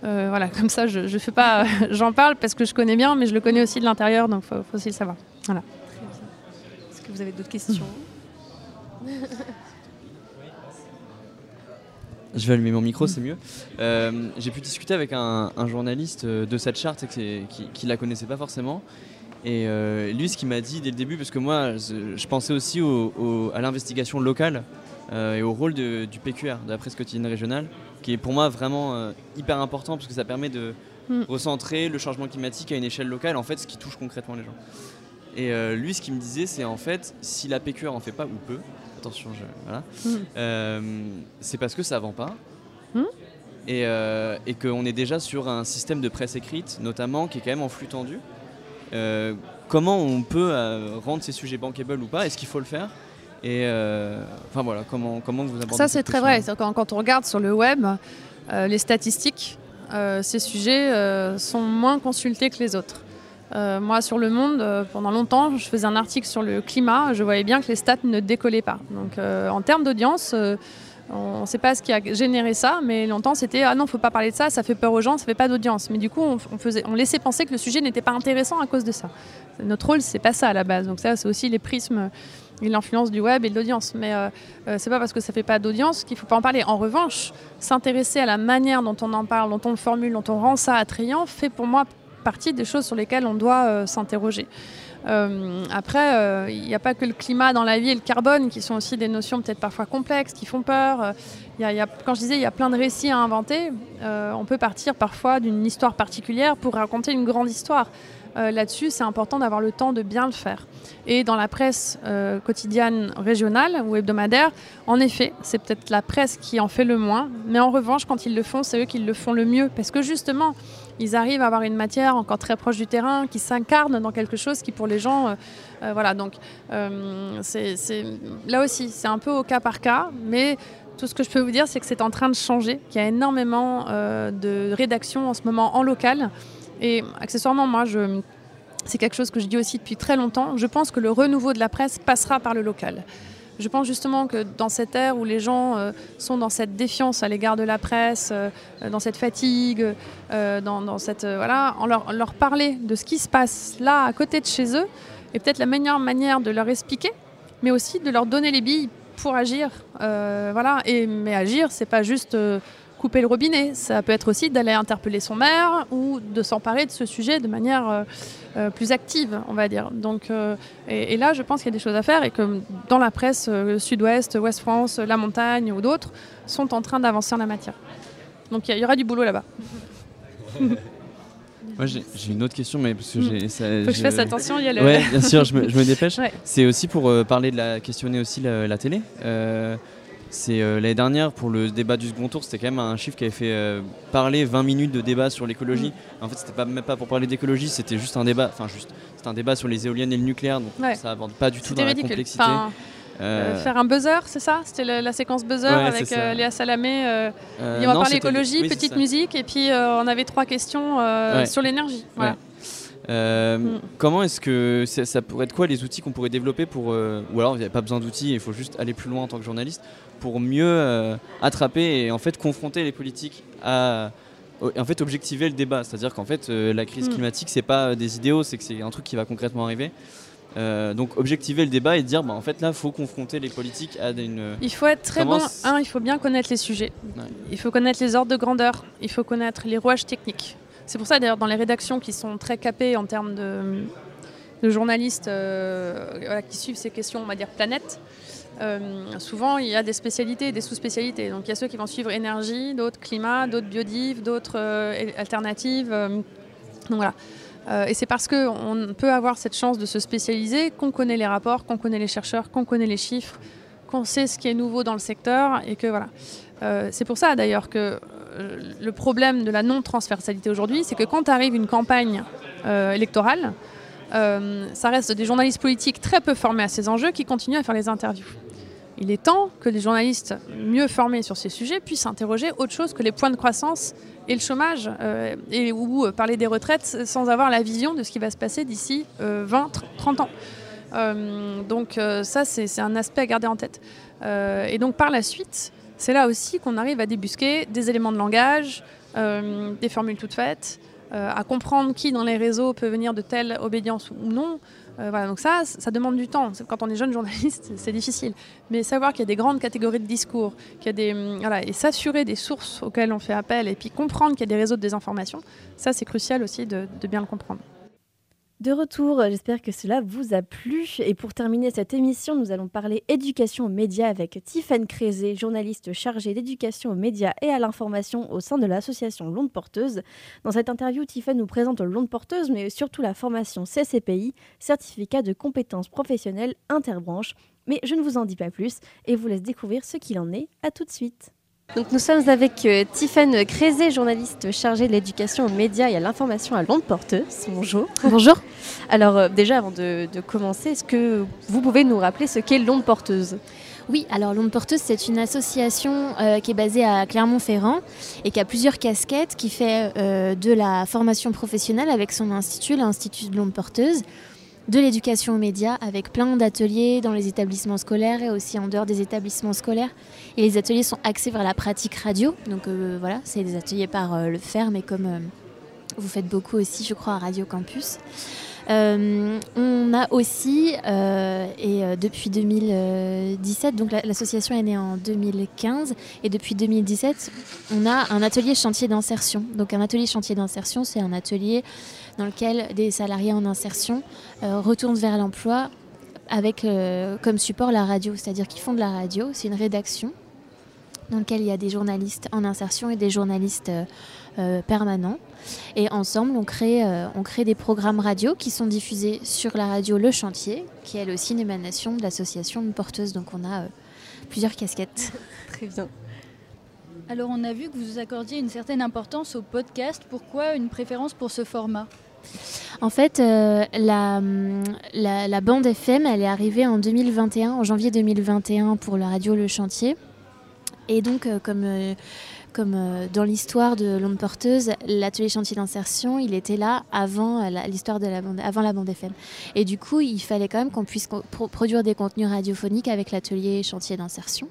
Voilà, comme ça, je, je fais pas, j'en parle parce que je connais bien, mais je le connais aussi de l'intérieur, donc faut, faut aussi le savoir. Voilà. Est-ce que vous avez d'autres questions? Je vais allumer mon micro, c'est mieux. Euh, J'ai pu discuter avec un, un journaliste euh, de cette charte qui, qui la connaissait pas forcément. Et euh, lui, ce qu'il m'a dit dès le début, parce que moi, je, pensais aussi au- au- à l'investigation locale euh, et au rôle de- du PQR, de la presse quotidienne régionale, qui est pour moi vraiment hyper important parce que ça permet de Mm. recentrer le changement climatique à une échelle locale, en fait, ce qui touche concrètement les gens. Et lui, ce qu'il me disait, c'est en fait, si la PQR en fait pas ou peu, attention, je, voilà, Mm. euh, c'est parce que ça vend pas. Mm. Et, euh, et qu'on est déjà sur un système de presse écrite, notamment, qui est quand même en flux tendu. Euh, comment on peut rendre ces sujets bankable ou pas? Est-ce qu'il faut le faire? Et euh, enfin voilà, comment, comment vous abordez Ça, c'est très vrai. Quand, quand on regarde sur le web, euh, les statistiques, euh, ces sujets sont moins consultés que les autres. Euh, moi, sur Le Monde, euh, pendant longtemps, je faisais un article sur le climat. Je voyais bien que les stats ne décollaient pas. Donc, euh, en termes d'audience, on ne sait pas ce qui a généré ça, mais longtemps, c'était ah non, faut pas parler de ça, ça fait peur aux gens, ça fait pas d'audience. Mais du coup, on, on laissait penser que le sujet n'était pas intéressant à cause de ça. Notre rôle, c'est pas ça à la base. Donc ça, c'est aussi les prismes et l'influence du web et de l'audience. Mais euh, euh, c'est pas parce que ça fait pas d'audience qu'il faut pas en parler. En revanche, s'intéresser à la manière dont on en parle, dont on le formule, dont on rend ça attrayant, fait pour moi partie des choses sur lesquelles on doit euh, s'interroger. Euh, après, euh, il n'y a pas que le climat dans la vie et le carbone qui sont aussi des notions peut-être parfois complexes, qui font peur. Euh, y y a- quand je disais il y a plein de récits à inventer, euh, on peut partir parfois d'une histoire particulière pour raconter une grande histoire. Euh, Là-dessus, c'est important d'avoir le temps de bien le faire. Et dans la presse euh, quotidienne régionale ou hebdomadaire, en effet, c'est peut-être la presse qui en fait le moins. Mais en revanche, quand ils le font, c'est eux qui le font le mieux. Parce que justement, ils arrivent à avoir une matière encore très proche du terrain, qui s'incarne dans quelque chose qui, pour les gens, euh, euh, voilà. Donc, euh, là aussi, c'est un peu au cas par cas. Mais tout ce que je peux vous dire, c'est que c'est en train de changer, qu'il y a énormément de rédactions en ce moment en local. Et accessoirement, moi, c'est quelque chose que je dis aussi depuis très longtemps. Je pense que le renouveau de la presse passera par le local. Je pense justement que dans cette ère où les gens euh, sont dans cette défiance à l'égard de la presse, euh, dans cette fatigue, euh, dans, cette voilà, en leur, leur parler de ce qui se passe là à côté de chez eux est peut-être la meilleure manière de leur expliquer, mais aussi de leur donner les billes pour agir. Voilà. Et mais agir, c'est pas juste couper le robinet. Ça peut être aussi d'aller interpeller son maire ou de s'emparer de ce sujet de manière euh, euh, plus active, on va dire. Donc, euh, et, et là, je pense qu'il y a des choses à faire et que dans la presse euh, Sud-Ouest, Ouest-France, La Montagne ou d'autres sont en train d'avancer en la matière. Donc il y, aura du boulot là-bas. Moi j'ai une autre question, mais parce que Mm. ça- Faut que je fasse attention, il y a le- Ouais, bien sûr, je me, je me dépêche. Ouais. C'est aussi pour parler de la questionner aussi la, la télé. C'est euh, l'année dernière pour le débat du second tour, c'était quand même un chiffre qui avait fait euh, parler 20 minutes de débat sur l'écologie. Mm. En fait, c'était pas même pas pour parler d'écologie, c'était juste un débat, enfin juste, c'était un débat sur les éoliennes et le nucléaire, donc Ouais. ça aborde pas du tout dans la complexité. Enfin, Euh, faire un buzzer, c'est ça? C'était la séquence buzzer Ouais, avec Léa Salamé. on va parler écologie, oui, petite musique, et puis on avait trois questions Ouais. sur l'énergie. Voilà. Euh, Mm. Comment est-ce que ça, ça pourrait être quoi les outils qu'on pourrait développer pour euh, ou alors il n'y a pas besoin d'outils, il faut juste aller plus loin en tant que journaliste pour mieux euh, attraper et en fait confronter les politiques à en fait objectiver le débat, c'est-à-dire qu'en fait la crise Mm. climatique c'est pas des idéaux, c'est que c'est un truc qui va concrètement arriver. Euh, donc objectiver le débat et dire bah, en fait là faut confronter les politiques à une Il faut être très Comment bon. Un, il faut bien connaître les sujets. Ouais. Il faut connaître les ordres de grandeur. Il faut connaître les rouages techniques. C'est pour ça d'ailleurs dans les rédactions qui sont très capées en termes de, journalistes euh, qui suivent ces questions, on va dire planète. euh, souvent, il y a des spécialités des sous-spécialités. Donc, il y a ceux qui vont suivre énergie, d'autres climat, d'autres biodiv, d'autres euh, alternatives. donc voilà. Et c'est parce qu'on peut avoir cette chance de se spécialiser qu'on connaît les rapports, qu'on connaît les chercheurs, qu'on connaît les chiffres, qu'on sait ce qui est nouveau dans le secteur et que voilà. C'est pour ça d'ailleurs que le problème de la non-transversalité aujourd'hui, c'est que quand arrive une campagne euh, électorale, euh, ça reste des journalistes politiques très peu formés à ces enjeux qui continuent à faire les interviews. Il est temps que les journalistes mieux formés sur ces sujets puissent interroger autre chose que les points de croissance et le chômage, euh, et, ou euh, parler des retraites sans avoir la vision de ce qui va se passer d'ici euh, 20, 30 ans. Euh, donc euh, ça, c'est un aspect à garder en tête. Euh, et donc par la suite, c'est là aussi qu'on arrive à débusquer des éléments de langage, euh, des formules toutes faites, euh, à comprendre qui dans les réseaux peut venir de telle obédience ou non. Euh, voilà, donc ça, ça demande du temps. Quand on est jeune journaliste, c'est difficile. Mais savoir qu'il y a des grandes catégories de discours, qu'il y a des, hum, voilà, et s'assurer des sources auxquelles on fait appel, et puis comprendre qu'il y a des réseaux de désinformation, ça c'est crucial aussi de bien le comprendre. De retour, j'espère que cela vous a plu. Et pour terminer cette émission, nous allons parler éducation aux médias avec Tiffaine Crézé, journaliste chargée d'éducation aux médias et à l'information au sein de l'association L'Onde Porteuse. Dans cette interview, Tiffaine nous présente L'Onde Porteuse, mais surtout la formation CCPI, certificat de compétences professionnelles interbranches. Mais je ne vous en dis pas plus et vous laisse découvrir ce qu'il en est. À tout de suite. Donc nous sommes avec euh, Tiffaine Crézé, journaliste chargée de l'éducation aux médias et à l'information à L'Onde Porteuse. Bonjour. Bonjour. Alors euh, déjà avant de, de commencer, est-ce que vous pouvez nous rappeler ce qu'est l'onde porteuse? Oui, alors l'onde porteuse, c'est une association euh, qui est basée à Clermont-Ferrand et qui a plusieurs casquettes, qui fait euh, de la formation professionnelle avec son institut, l'Institut de l'onde porteuse, de l'éducation aux médias avec plein d'ateliers dans les établissements scolaires et aussi en dehors des établissements scolaires. Et les ateliers sont axés vers la pratique radio. Donc euh, voilà, c'est des ateliers par euh, le faire, mais comme euh, vous faites beaucoup aussi, je crois, à Radio Campus. On a aussi, et depuis 2017, donc la- l'association est née en 2015, et depuis 2017, on a un atelier chantier d'insertion. Donc un atelier chantier d'insertion, c'est un atelier dans lequel des salariés en insertion euh, retournent vers l'emploi avec euh, comme support la radio, c'est-à-dire qu'ils font de la radio, c'est une rédaction dans lequel il y a des journalistes en insertion et des journalistes euh, permanents. Et ensemble, on crée, on crée des programmes radio qui sont diffusés sur la radio Le Chantier, qui est elle aussi une émanation de l'association Porteuse. Donc on a plusieurs casquettes. Très bien. Alors on a vu que vous accordiez une certaine importance au podcast. Pourquoi une préférence pour ce format? En fait, euh, la, bande FM, elle est arrivée en 2021, en janvier 2021 pour la radio Le Chantier. Et donc, euh, comme, euh, comme euh, dans l'histoire de l'onde porteuse, l'atelier chantier d'insertion, il était là avant euh, l'histoire de la bande, avant la bande FM. Et du coup, il fallait quand même qu'on puisse produire des contenus radiophoniques avec l'atelier chantier d'insertion.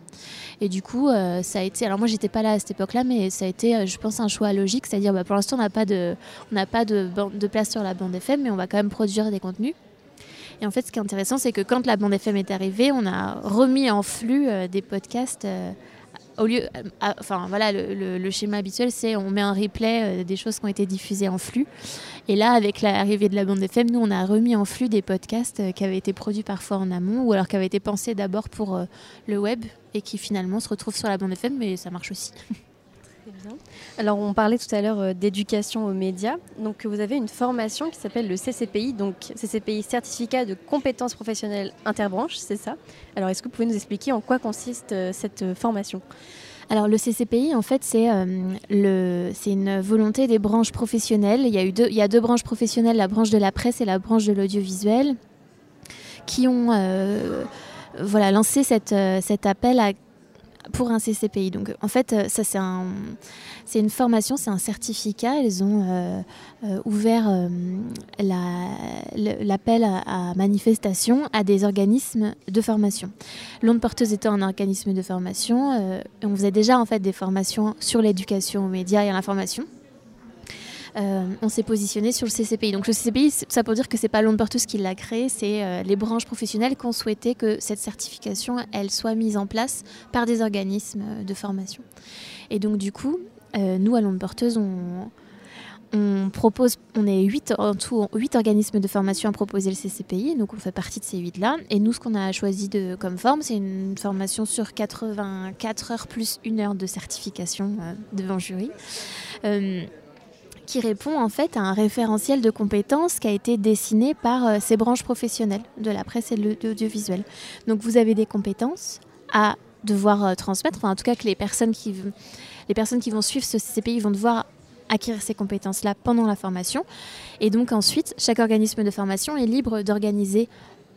Et du coup, euh, ça a été. Alors moi, j'étais pas là à cette époque-là, mais ça a été, je pense, un choix logique, c'est-à-dire, bah, pour l'instant, on n'a pas de, on n'a pas de, place sur la bande FM, mais on va quand même produire des contenus. Et en fait, ce qui est intéressant, c'est que quand la bande FM est arrivée, on a remis en flux des podcasts. Au lieu, euh, enfin voilà, le, schéma habituel, c'est on met un replay euh, des choses qui ont été diffusées en flux. Et là, avec l'arrivée de la bande FM, nous, on a remis en flux des podcasts euh, qui avaient été produits parfois en amont, ou alors qui avaient été pensés d'abord pour le web et qui finalement se retrouvent sur la bande FM, mais ça marche aussi. Alors on parlait tout à l'heure euh, d'éducation aux médias. Donc vous avez une formation qui s'appelle le CCPI, donc CCPI certificat de compétences professionnelles interbranches, c'est ça? Alors est-ce que vous pouvez nous expliquer en quoi consiste euh, cette euh, formation? Alors le CCPI, en fait, c'est une volonté des branches professionnelles. Il y, a eu deux, il y a deux branches professionnelles, la branche de la presse et la branche de l'audiovisuel, qui ont voilà, lancé cette, cet appel à- pour un CCPI. Donc en fait, euh, ça c'est un, c'est une formation, c'est un certificat. Elles ont euh, euh, ouvert l'appel à, à manifestation à des organismes de formation. L'onde porteuse étant un organisme de formation, on faisait déjà en fait des formations sur l'éducation aux médias et à l'information. Euh, on s'est positionné sur le CCPI. Donc le CCPI, ça pour dire que c'est pas l'onde porteuse qui l'a créé, c'est euh, les branches professionnelles qui ont souhaité que cette certification, elle soit mise en place par des organismes euh, de formation. Et donc du coup, nous à l'onde porteuse, on, propose, on est 8 en tout, 8 organismes de formation à proposer le CCPI, donc on fait partie de ces 8-là. Et nous, ce qu'on a choisi de, comme forme, c'est une formation sur 84 heures plus une heure de certification devant jury. Qui répond en fait à un référentiel de compétences qui a été dessiné par euh, ces branches professionnelles de la presse et de l'audiovisuel. Donc vous avez des compétences à devoir euh, transmettre, enfin en tout cas que les personnes qui, les personnes qui vont suivre ce CCPI vont devoir acquérir ces compétences-là pendant la formation. Et donc ensuite, chaque organisme de formation est libre d'organiser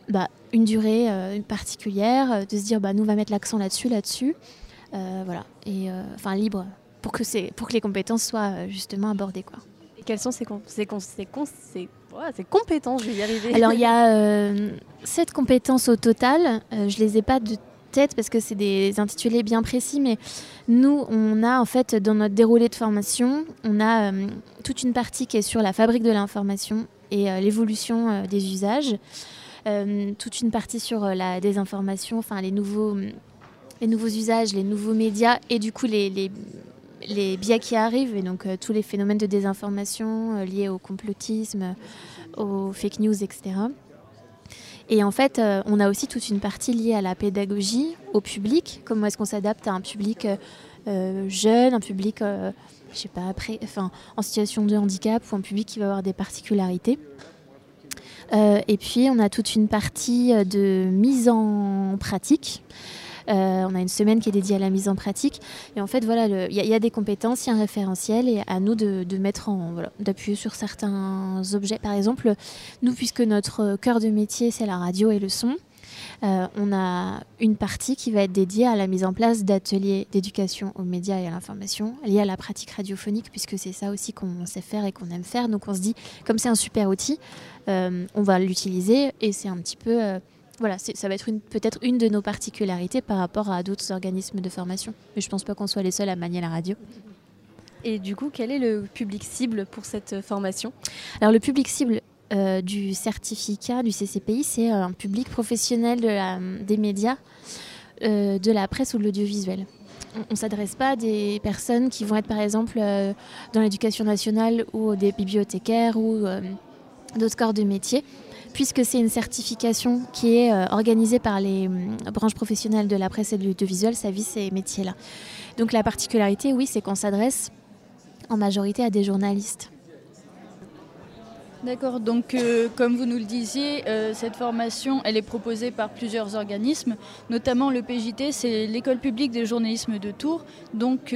bah, une durée euh, particulière, de se dire bah, nous on va mettre l'accent là-dessus, là-dessus. Voilà. Et enfin libre pour que, c'est- pour que les compétences soient euh, justement abordées. Quoi. Et quelles sont ces, com- ces, com- ces, com- ces- ces compétences Je vais y arriver. Alors il y a euh, sept compétences au total. Euh, je les ai pas de tête parce que c'est des intitulés bien précis, mais nous on a en fait dans notre déroulé de formation, on a euh, toute une partie qui est sur la fabrique de l'information et l'évolution des usages, toute une partie sur la désinformation, enfin les nouveaux, les nouveaux usages, les nouveaux médias et du coup les, les les biais qui arrivent et donc euh, tous les phénomènes de désinformation euh, liés au complotisme, aux fake news, etc. Et en fait, euh, on a aussi toute une partie liée à la pédagogie, au public, comment est-ce qu'on s'adapte à un public jeune, un public, je sais pas, en situation de handicap ou un public qui va avoir des particularités. Et puis, on a toute une partie de mise en pratique. Euh, on a une semaine qui est dédiée à la mise en pratique. Et en fait, voilà, il y, a- des compétences, il y a un référentiel, et à nous de, mettre en, voilà, d'appuyer sur certains objets. Par exemple, nous, puisque notre cœur de métier, c'est la radio et le son, euh, on a une partie qui va être dédiée à la mise en place d'ateliers d'éducation aux médias et à l'information liés à la pratique radiophonique, puisque c'est ça aussi qu'on sait faire et qu'on aime faire. Donc on se dit, comme c'est un super outil, euh, on va l'utiliser et c'est un petit peu... voilà, ça va être peut-être une de nos particularités par rapport à d'autres organismes de formation. Mais je pense pas qu'on soit les seuls à manier la radio. Et du coup, quel est le public cible pour cette formation? Alors le public cible euh, du certificat du CCPI, c'est un public professionnel de la- des médias, euh, de la presse ou de l'audiovisuel. On ne s'adresse pas à des personnes qui vont être par exemple euh, dans l'éducation nationale ou des bibliothécaires ou euh, d'autres corps de métier, puisque c'est une certification qui est euh, organisée par les hum, branches professionnelles de la presse et de l'audiovisuel, ça vise ces métiers-là. Donc la particularité, oui, c'est qu'on s'adresse en majorité à des journalistes. D'accord, donc euh, comme vous nous le disiez, euh, cette formation, elle est proposée par plusieurs organismes, notamment le PJT, c'est l'école publique des journalismes de Tours. Donc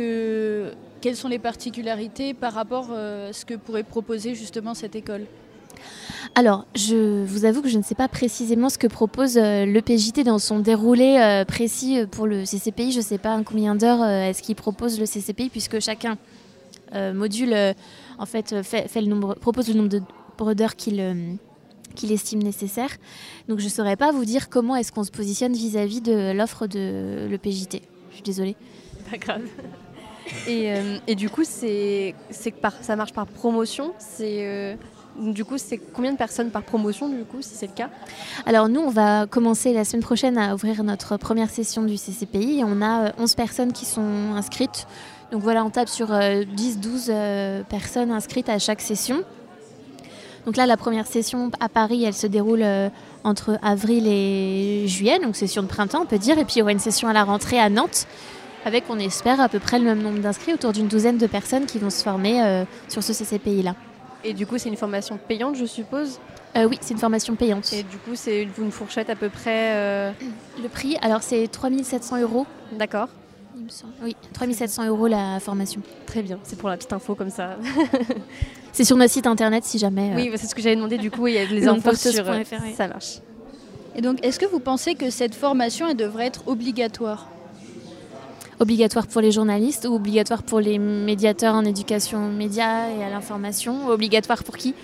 quelles sont les particularités par rapport à ce que pourrait proposer justement cette école? Alors, je vous avoue que je ne sais pas précisément ce que propose euh, le PJT dans son déroulé euh, précis euh, pour le CCPI. Je ne sais pas en combien d'heures est-ce qu'il propose le CCPI, puisque chacun module, en fait, fait, le nombre, propose le nombre d'heures qu'il qu'il estime nécessaire. Donc, je ne saurais pas vous dire comment est-ce qu'on se positionne vis-à-vis de l'offre de le PJT. Je suis désolée. Pas grave. Et, et du coup, c'est, ça marche par promotion. C'est, du coup, c'est combien de personnes par promotion, du coup, si c'est le cas? Alors nous, on va commencer la semaine prochaine à ouvrir notre première session du CCPI on a euh, 11 personnes qui sont inscrites. Donc voilà, on tape sur 10-12 personnes inscrites à chaque session. Donc là, la première session à Paris, elle se déroule euh, entre avril et juillet, donc session de printemps, on peut dire. Et puis il y aura une session à la rentrée à Nantes. avec, on espère, à peu près le même nombre d'inscrits, autour d'une douzaine de personnes qui vont se former euh, sur ce CCPI-là. Et du coup, c'est une formation payante, je suppose Euh, oui, c'est une formation payante. Et du coup, c'est une, une fourchette à peu près. euh, Le prix, alors c'est 3700 euros. D'accord. Il me semble. Oui, 3700 euros la formation. Très bien, c'est pour la petite info comme ça. C'est sur notre site internet si jamais. euh, Oui, c'est ce que j'avais demandé. Du coup, il y a les infos sur. euh. Ça marche. Et donc, est-ce que vous pensez que cette formation, elle devrait être obligatoire? Obligatoire pour les journalistes ou obligatoire pour les médiateurs en éducation média et à l'information Obligatoire pour qui?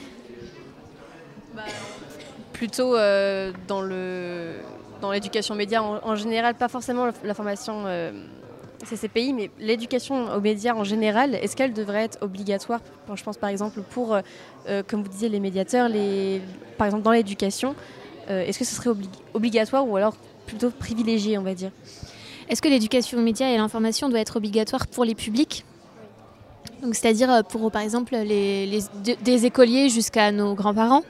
Plutôt euh, dans le dans l'éducation média en, en général, pas forcément la formation euh, CCPI, mais l'éducation aux médias en général. Est-ce qu'elle devrait être obligatoire? Je pense par exemple pour, euh, comme vous disiez, les médiateurs, les, par exemple dans l'éducation. Est-ce que ce serait obli- obligatoire ou alors plutôt privilégié, on va dire? Est-ce que l'éducation aux et l'information doit être obligatoire pour les publics? C'est-à-dire euh, pour, par exemple, des écoliers jusqu'à nos grands-parents?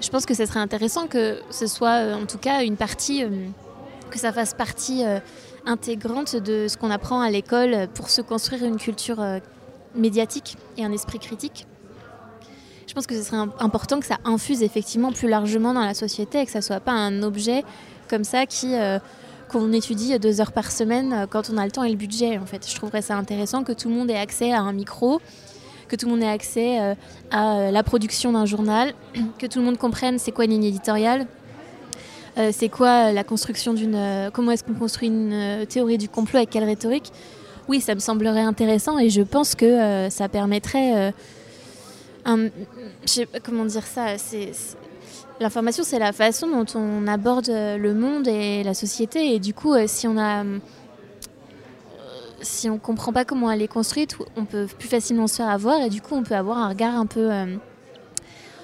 Je pense que ce serait intéressant que ce soit, euh, en tout cas, une partie, euh, que ça fasse partie intégrante de ce qu'on apprend à l'école pour se construire une culture médiatique et un esprit critique. Je pense que ce serait im- important que ça infuse effectivement plus largement dans la société et que ça soit pas un objet comme ça qui qu'on étudie deux heures par semaine euh, quand on a le temps et le budget. En fait, je trouverais ça intéressant que tout le monde ait accès à un micro, que tout le monde ait accès euh, à euh, la production d'un journal, que tout le monde comprenne c'est quoi une ligne éditoriale. c'est quoi la construction d'une. comment est-ce qu'on construit une théorie du complot avec quelle rhétorique Oui, ça me semblerait intéressant et je pense que ça permettrait. comment dire ça c'est- L'information, c'est la façon dont on aborde euh, le monde et la société. Et du coup, euh, si on a, euh, si on comprend pas comment elle est construite, on peut plus facilement se faire avoir. Et du coup, on peut avoir un regard un peu euh,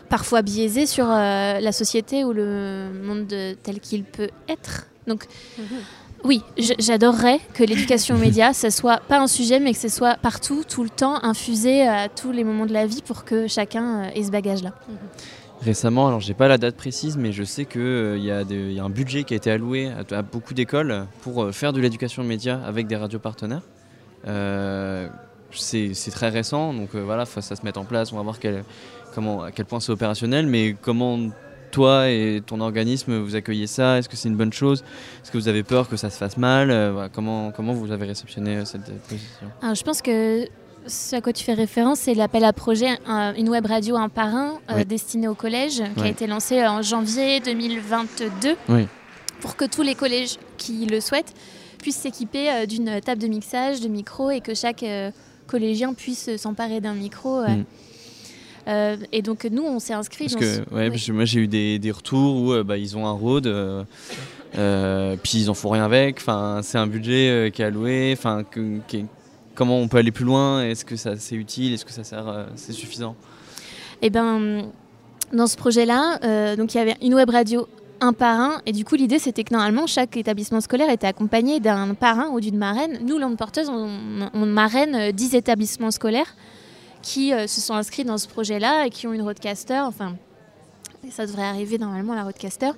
parfois biaisé sur euh, la société ou le monde de- tel qu'il peut être. Donc, oui, j- j'adorerais que l'éducation aux médias, ce soit pas un sujet, mais que ce soit partout, tout le temps, infusé à tous les moments de la vie pour que chacun ait ce bagage-là. Récemment, alors j'ai pas la date précise, mais je sais qu'il des- y a un budget qui a été alloué à, beaucoup d'écoles pour euh, faire de l'éducation média avec des radios partenaires. Euh, c'est très récent, donc euh, voilà, ça se mette en place. On va voir comment, à quel point c'est opérationnel, mais comment toi et ton organisme vous accueillez ça? Est-ce que c'est une bonne chose? Est-ce que vous avez peur que ça se fasse mal? Euh, comment, vous avez réceptionné euh, cette euh, position? Je pense que ce à quoi tu fais référence, c'est l'appel à projet un- Une web radio un par un euh, Oui. destinée au collège, qui a été lancé en janvier 2022 Oui. pour que tous les collèges qui le souhaitent puissent s'équiper euh, d'une table de mixage, de micros et que chaque euh, collégien puisse s'emparer d'un micro. euh. Mm. Euh, et donc nous, on s'est inscrit Parce que ce- ouais, moi j'ai eu des, des retours où euh, bah, ils ont un road, euh, euh, puis ils en font rien avec. Enfin, c'est un budget euh, qui est alloué. Enfin, qui comment on peut aller plus loin Est-ce que ça c'est utile Est-ce que ça sert euh, C'est suffisant? Eh ben, dans ce projet-là, euh, donc il y avait une web radio un par un, et du coup l'idée c'était que normalement chaque établissement scolaire était accompagné d'un parrain ou d'une marraine. Nous, Langue Porteuse, on, marraine euh, 10 établissements scolaires qui euh, se sont inscrits dans ce projet-là et qui ont une roadcaster, enfin ça devrait arriver normalement la roadcaster.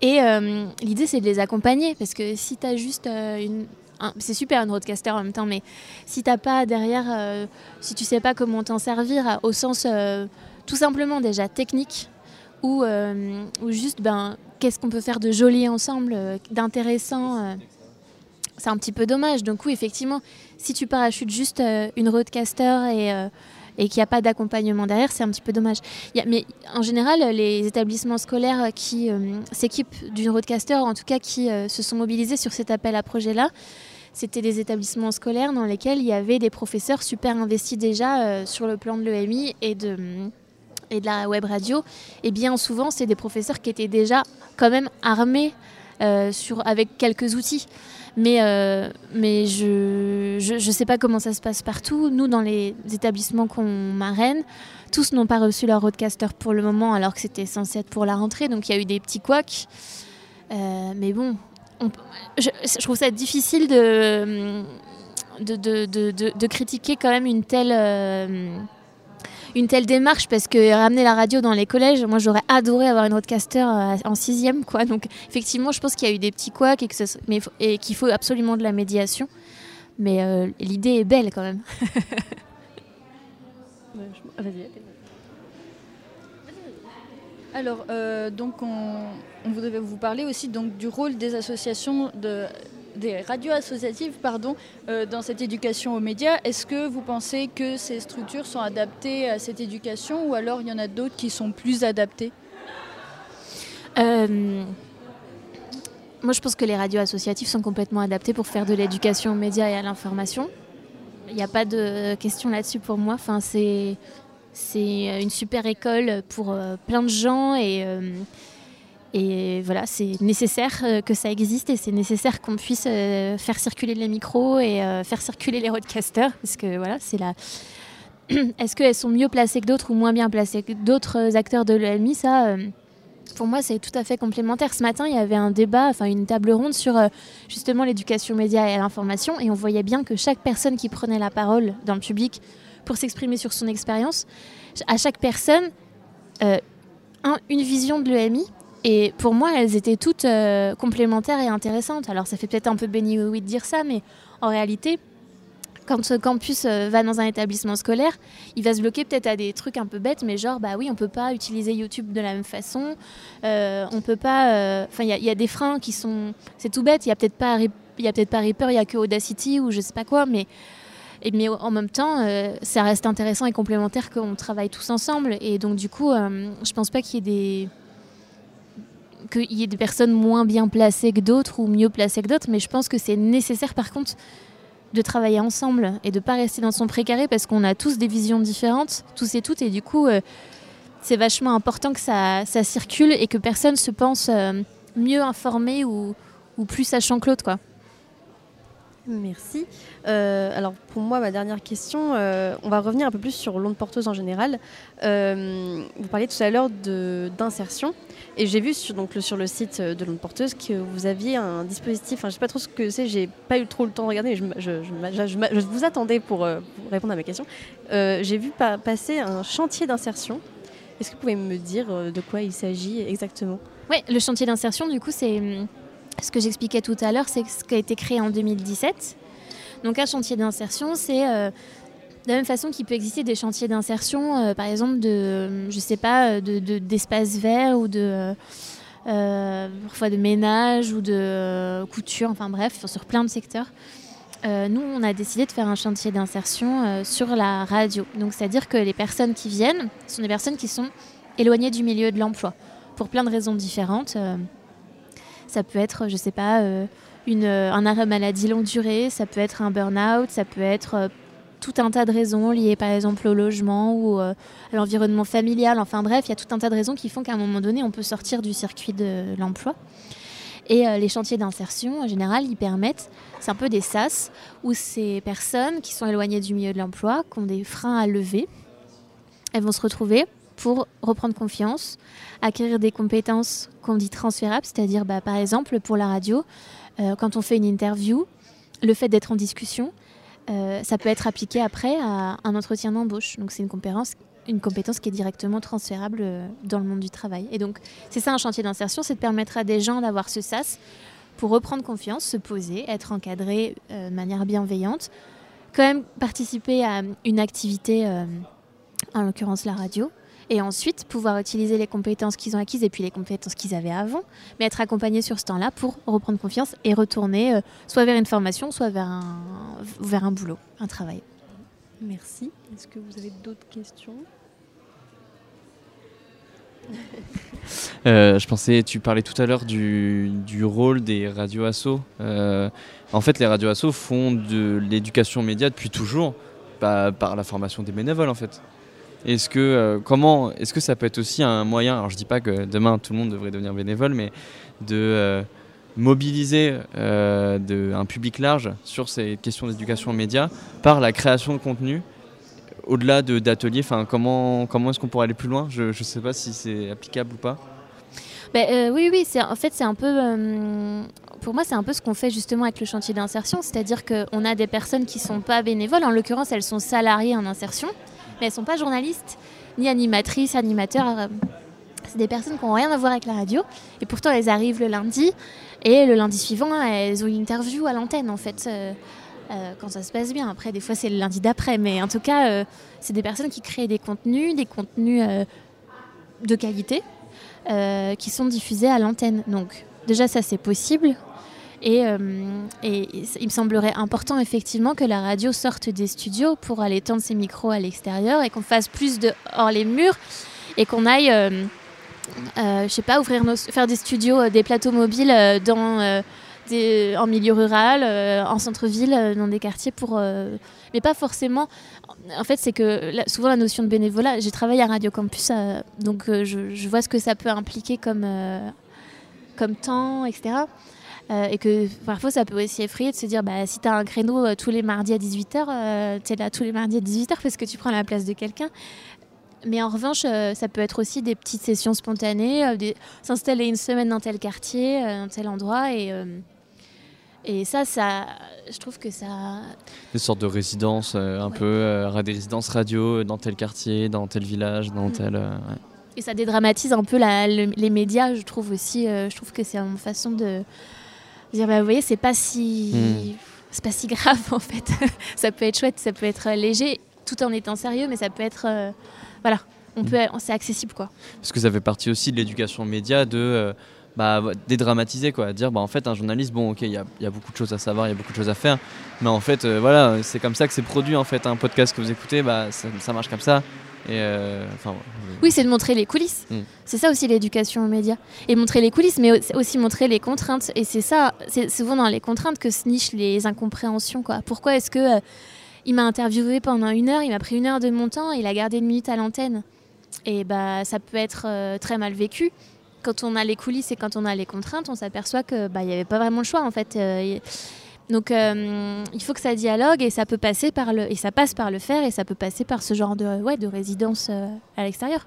Et euh, l'idée c'est de les accompagner, parce que si tu as juste euh, une... c'est super une roadcaster en même temps, mais si t'as pas derrière, euh, si tu sais pas comment t'en servir au sens euh, tout simplement déjà technique ou, euh, juste ben, qu'est-ce qu'on peut faire de joli ensemble, euh, d'intéressant, euh, c'est un petit peu dommage. Donc oui, effectivement, si tu parachutes juste euh, une roadcaster et, euh, et qu'il n'y a pas d'accompagnement derrière, c'est un petit peu dommage. Mais en général, les établissements scolaires qui euh, s'équipent d'une roadcaster, en tout cas qui euh, se sont mobilisés sur cet appel à projet-là, c'était des établissements scolaires dans lesquels il y avait des professeurs super investis déjà euh, sur le plan de l'EMI et de, la web radio. Et bien souvent, c'est des professeurs qui étaient déjà quand même armés euh, avec quelques outils. Mais, euh, mais je ne sais pas comment ça se passe partout. Nous, dans les établissements qu'on marraine, tous n'ont pas reçu leur roadcaster pour le moment, alors que c'était censé être pour la rentrée. Donc il y a eu des petits couacs. Euh, mais bon, on- je, trouve ça difficile de, de- de- de critiquer quand même une telle, euh, une telle démarche parce que ramener la radio dans les collèges, moi j'aurais adoré avoir une roadcaster euh, en sixième. Quoi. Donc effectivement, je pense qu'il y a eu des petits couacs et qu'il faut absolument de la médiation. Mais euh, l'idée est belle quand même. Vas-y. Alors, euh, donc, on, on voudrait vous parler aussi donc, du rôle des associations, de, des radios associatives pardon, euh, dans cette éducation aux médias. Est-ce que vous pensez que ces structures sont adaptées à cette éducation ou alors il y en a d'autres qui sont plus adaptées? Euh, moi, je pense que les radios associatives sont complètement adaptées pour faire de l'éducation aux médias et à l'information. Il n'y a pas de question là-dessus pour moi. Enfin, c'est c'est une super école pour euh, plein de gens et et voilà, c'est nécessaire euh, que ça existe et c'est nécessaire qu'on puisse euh, faire circuler les micros et euh, faire circuler les roadcasters parce que voilà, c'est la. Est-ce qu'elles sont mieux placées que d'autres ou moins bien placées que d'autres acteurs de l'EMI Ça, pour moi, c'est tout à fait complémentaire. Ce matin, il y avait un débat, enfin une table ronde sur justement l'éducation média et l'information, et on voyait bien que chaque personne qui prenait la parole dans le public pour s'exprimer sur son expérience, à chaque personne, euh, un- une vision de l'EMI. Et pour moi, elles étaient toutes euh, complémentaires et intéressantes. Alors, ça fait peut-être un peu béni oui de dire ça, mais en réalité, quand ce campus euh, va dans un établissement scolaire, il va se bloquer peut-être à des trucs un peu bêtes, mais genre, bah oui, on peut pas utiliser YouTube de la même façon. Euh, on peut pas. euh, Enfin, il y, a- des freins qui sont. C'est tout bête. Il y a peut-être pas. Peut-être pas Reaper, il y a que Audacity ou je sais pas quoi, mais. Mais en même temps, ça reste intéressant et complémentaire qu'on travaille tous ensemble. Et donc, du coup, je pense pas qu'il y ait des qu'il y ait des personnes moins bien placées que d'autres ou mieux placées que d'autres, mais je pense que c'est nécessaire par contre de travailler ensemble et de pas rester dans son précaré parce qu'on a tous des visions différentes, tous et toutes, et du coup, euh, c'est vachement important que ça, circule et que personne se pense euh, mieux informé ou, ou plus sachant que l'autre, quoi. Merci. Euh, alors pour moi, ma dernière question, euh, on va revenir un peu plus sur l'onde porteuse en général. Euh, vous parliez tout à l'heure d'insertion et j'ai vu sur, donc, le, sur le site de l'onde porteuse que vous aviez un dispositif, enfin, je ne sais pas trop ce que c'est, j'ai pas eu trop le temps de regarder, mais je, vous attendais pour, répondre à ma question. J'ai vu pa- passer un chantier d'insertion. Est-ce que vous pouvez me dire de quoi il s'agit exactement? Oui, le chantier d'insertion, du coup, c'est hum, ce que j'expliquais tout à l'heure, c'est ce qui a été créé en 2017. Donc un chantier d'insertion, c'est euh, de la même façon qu'il peut exister des chantiers d'insertion, euh, par exemple de, euh, je sais pas, de- de- d'espaces verts ou de parfois de ménage ou de couture, enfin bref, sur plein de secteurs. Nous, on a décidé de faire un chantier d'insertion sur la radio. Donc, c'est-à-dire que les personnes qui viennent sont des personnes qui sont éloignées du milieu de l'emploi pour plein de raisons différentes. Ça peut être, je sais pas, euh, euh, un arrêt maladie longue durée, ça peut être un burn-out, ça peut être euh, tout un tas de raisons liées par exemple au logement ou à l'environnement familial. Enfin bref, il y a tout un tas de raisons qui font qu'à un moment donné, on peut sortir du circuit de l'emploi. Et les chantiers d'insertion, en général, ils permettent, c'est un peu des SAS, où ces personnes qui sont éloignées du milieu de l'emploi, qui ont des freins à lever, elles vont se retrouver pour reprendre confiance, acquérir des compétences qu'on dit transférables, c'est-à-dire bah, par exemple pour la radio, euh, quand on fait une interview, le fait d'être en discussion, euh, ça peut être appliqué après à un entretien d'embauche. Donc c'est une compétence, une compétence qui est directement transférable euh, dans le monde du travail. Et donc c'est ça un chantier d'insertion, c'est de permettre à des gens d'avoir ce sas pour reprendre confiance, se poser, être encadré de manière bienveillante, quand même participer à une activité, en l'occurrence la radio, et ensuite pouvoir utiliser les compétences qu'ils ont acquises et puis les compétences qu'ils avaient avant, mais être accompagnés sur ce temps-là pour reprendre confiance et retourner euh, soit vers une formation, soit vers un, vers un boulot, un travail. Merci. Est-ce que vous avez d'autres questions? Euh, je pensais, tu parlais tout à l'heure du, du rôle des radios assos. Euh, en fait, les radios assos font de l'éducation média depuis toujours, bah, par la formation des bénévoles en fait. Est-ce que, euh, est-ce que ça peut être aussi un moyen, alors je dis pas que demain tout le monde devrait devenir bénévole, mais de euh, mobiliser euh, un public large sur ces questions d'éducation média par la création de contenu au-delà de- d'ateliers, enfin, comment, comment est-ce qu'on pourrait aller plus loin? Je ne sais pas si c'est applicable ou pas. Euh, oui, oui, en fait c'est un peu, pour moi c'est un peu ce qu'on fait justement avec le chantier d'insertion, c'est-à-dire qu'on a des personnes qui sont pas bénévoles, en l'occurrence elles sont salariées en insertion, mais elles sont pas journalistes ni animatrices, animateurs. euh, C'est des personnes qui n'ont rien à voir avec la radio, et pourtant elles arrivent le lundi, et le lundi suivant elles ont une interview à l'antenne en fait. Euh, euh, quand ça se passe bien. Après, des fois, c'est le lundi d'après. Mais en tout cas, c'est des personnes qui créent des contenus, des contenus de qualité, qui sont diffusés à l'antenne. Donc, déjà, ça, c'est possible. Et, euh, il me semblerait important, effectivement, que la radio sorte des studios pour aller tendre ses micros à l'extérieur et qu'on fasse plus de hors les murs et qu'on aille, euh, euh, je sais pas, ouvrir faire des studios, euh, des plateaux mobiles euh, en milieu rural, en centre-ville, dans des quartiers pour. mais pas forcément. En fait, c'est que souvent la notion de bénévolat, j'ai travaillé à Radio Campus, donc je, je vois ce que ça peut impliquer comme, comme temps, etc. Euh, et que parfois ça peut aussi effrayer de se dire bah, si tu as un créneau euh, tous les mardis à 18h, tu es là tous les mardis à 18h parce que tu prends la place de quelqu'un. Mais en revanche, euh, ça peut être aussi des petites sessions spontanées, des- s'installer une semaine dans tel quartier, dans tel endroit. Et, et ça, ça, je trouve que ça. Des sortes de résidences, euh, un peu, euh, des résidences radio dans tel quartier, dans tel village, dans Mm. tel. euh, ouais. Et ça dédramatise un peu la- le- les médias, je trouve aussi. je trouve que c'est une façon de dire bah, vous voyez, c'est pas si. Mm. C'est pas si grave en fait. ça peut être chouette, ça peut être léger, tout en étant sérieux, mais ça peut être. euh, voilà, on peut, c'est accessible quoi. Parce que ça fait partie aussi de l'éducation média de euh, bah, dédramatiser, quoi. Dire, bah, en fait, un journaliste, bon, ok, il y y a beaucoup de choses à savoir, il y a beaucoup de choses à faire, mais en fait, euh, voilà, c'est comme ça que c'est produit, en fait. Un podcast que vous écoutez, bah, ça, ça marche comme ça. Et euh, enfin. Oui, c'est de montrer les coulisses. Mm. C'est ça aussi l'éducation aux médias. Et montrer les coulisses, mais au- aussi montrer les contraintes. Et c'est ça, c'est souvent dans les contraintes que se nichent les incompréhensions. Quoi. Pourquoi est-ce que euh, il m'a interviewé pendant une heure, il m'a pris une heure de mon temps, il a gardé une minute à l'antenne Et bah, ça peut être euh, très mal vécu. Quand on a les coulisses et quand on a les contraintes, on s'aperçoit que bah, il n'y avait pas vraiment le choix en fait. Y- donc euh, il faut que ça dialogue et ça peut passer par le et ça passe par le faire et ça peut passer par ce genre de ouais de résidence euh, à l'extérieur.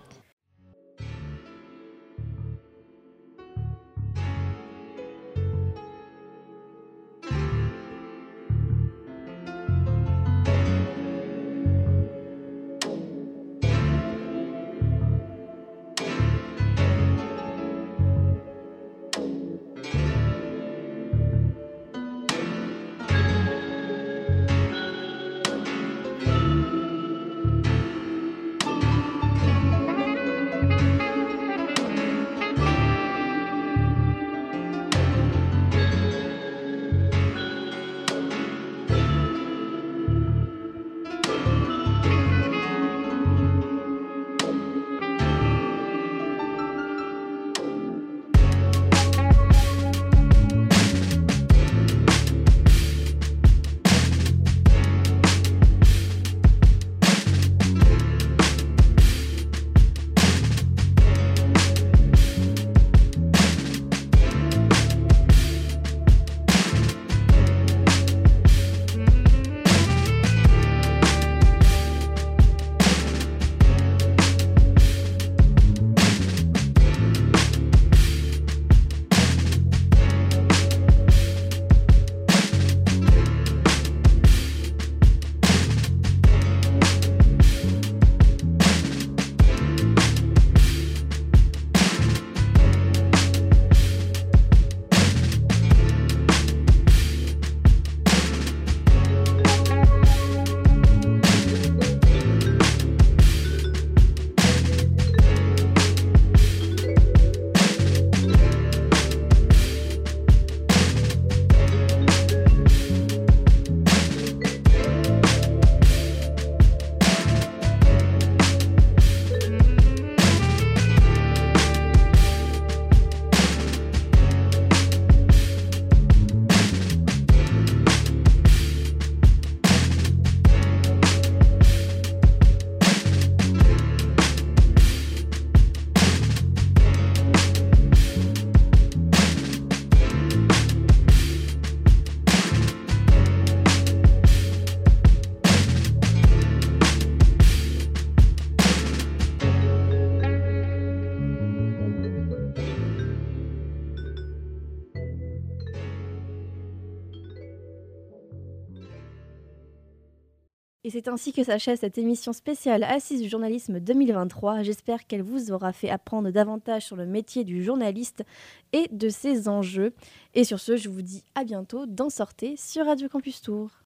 C'est ainsi que s'achève cette émission spéciale Assise du journalisme 2023. J'espère qu'elle vous aura fait apprendre davantage sur le métier du journaliste et de ses enjeux. Et sur ce, je vous dis à bientôt dans Sortez sur Radio Campus Tour.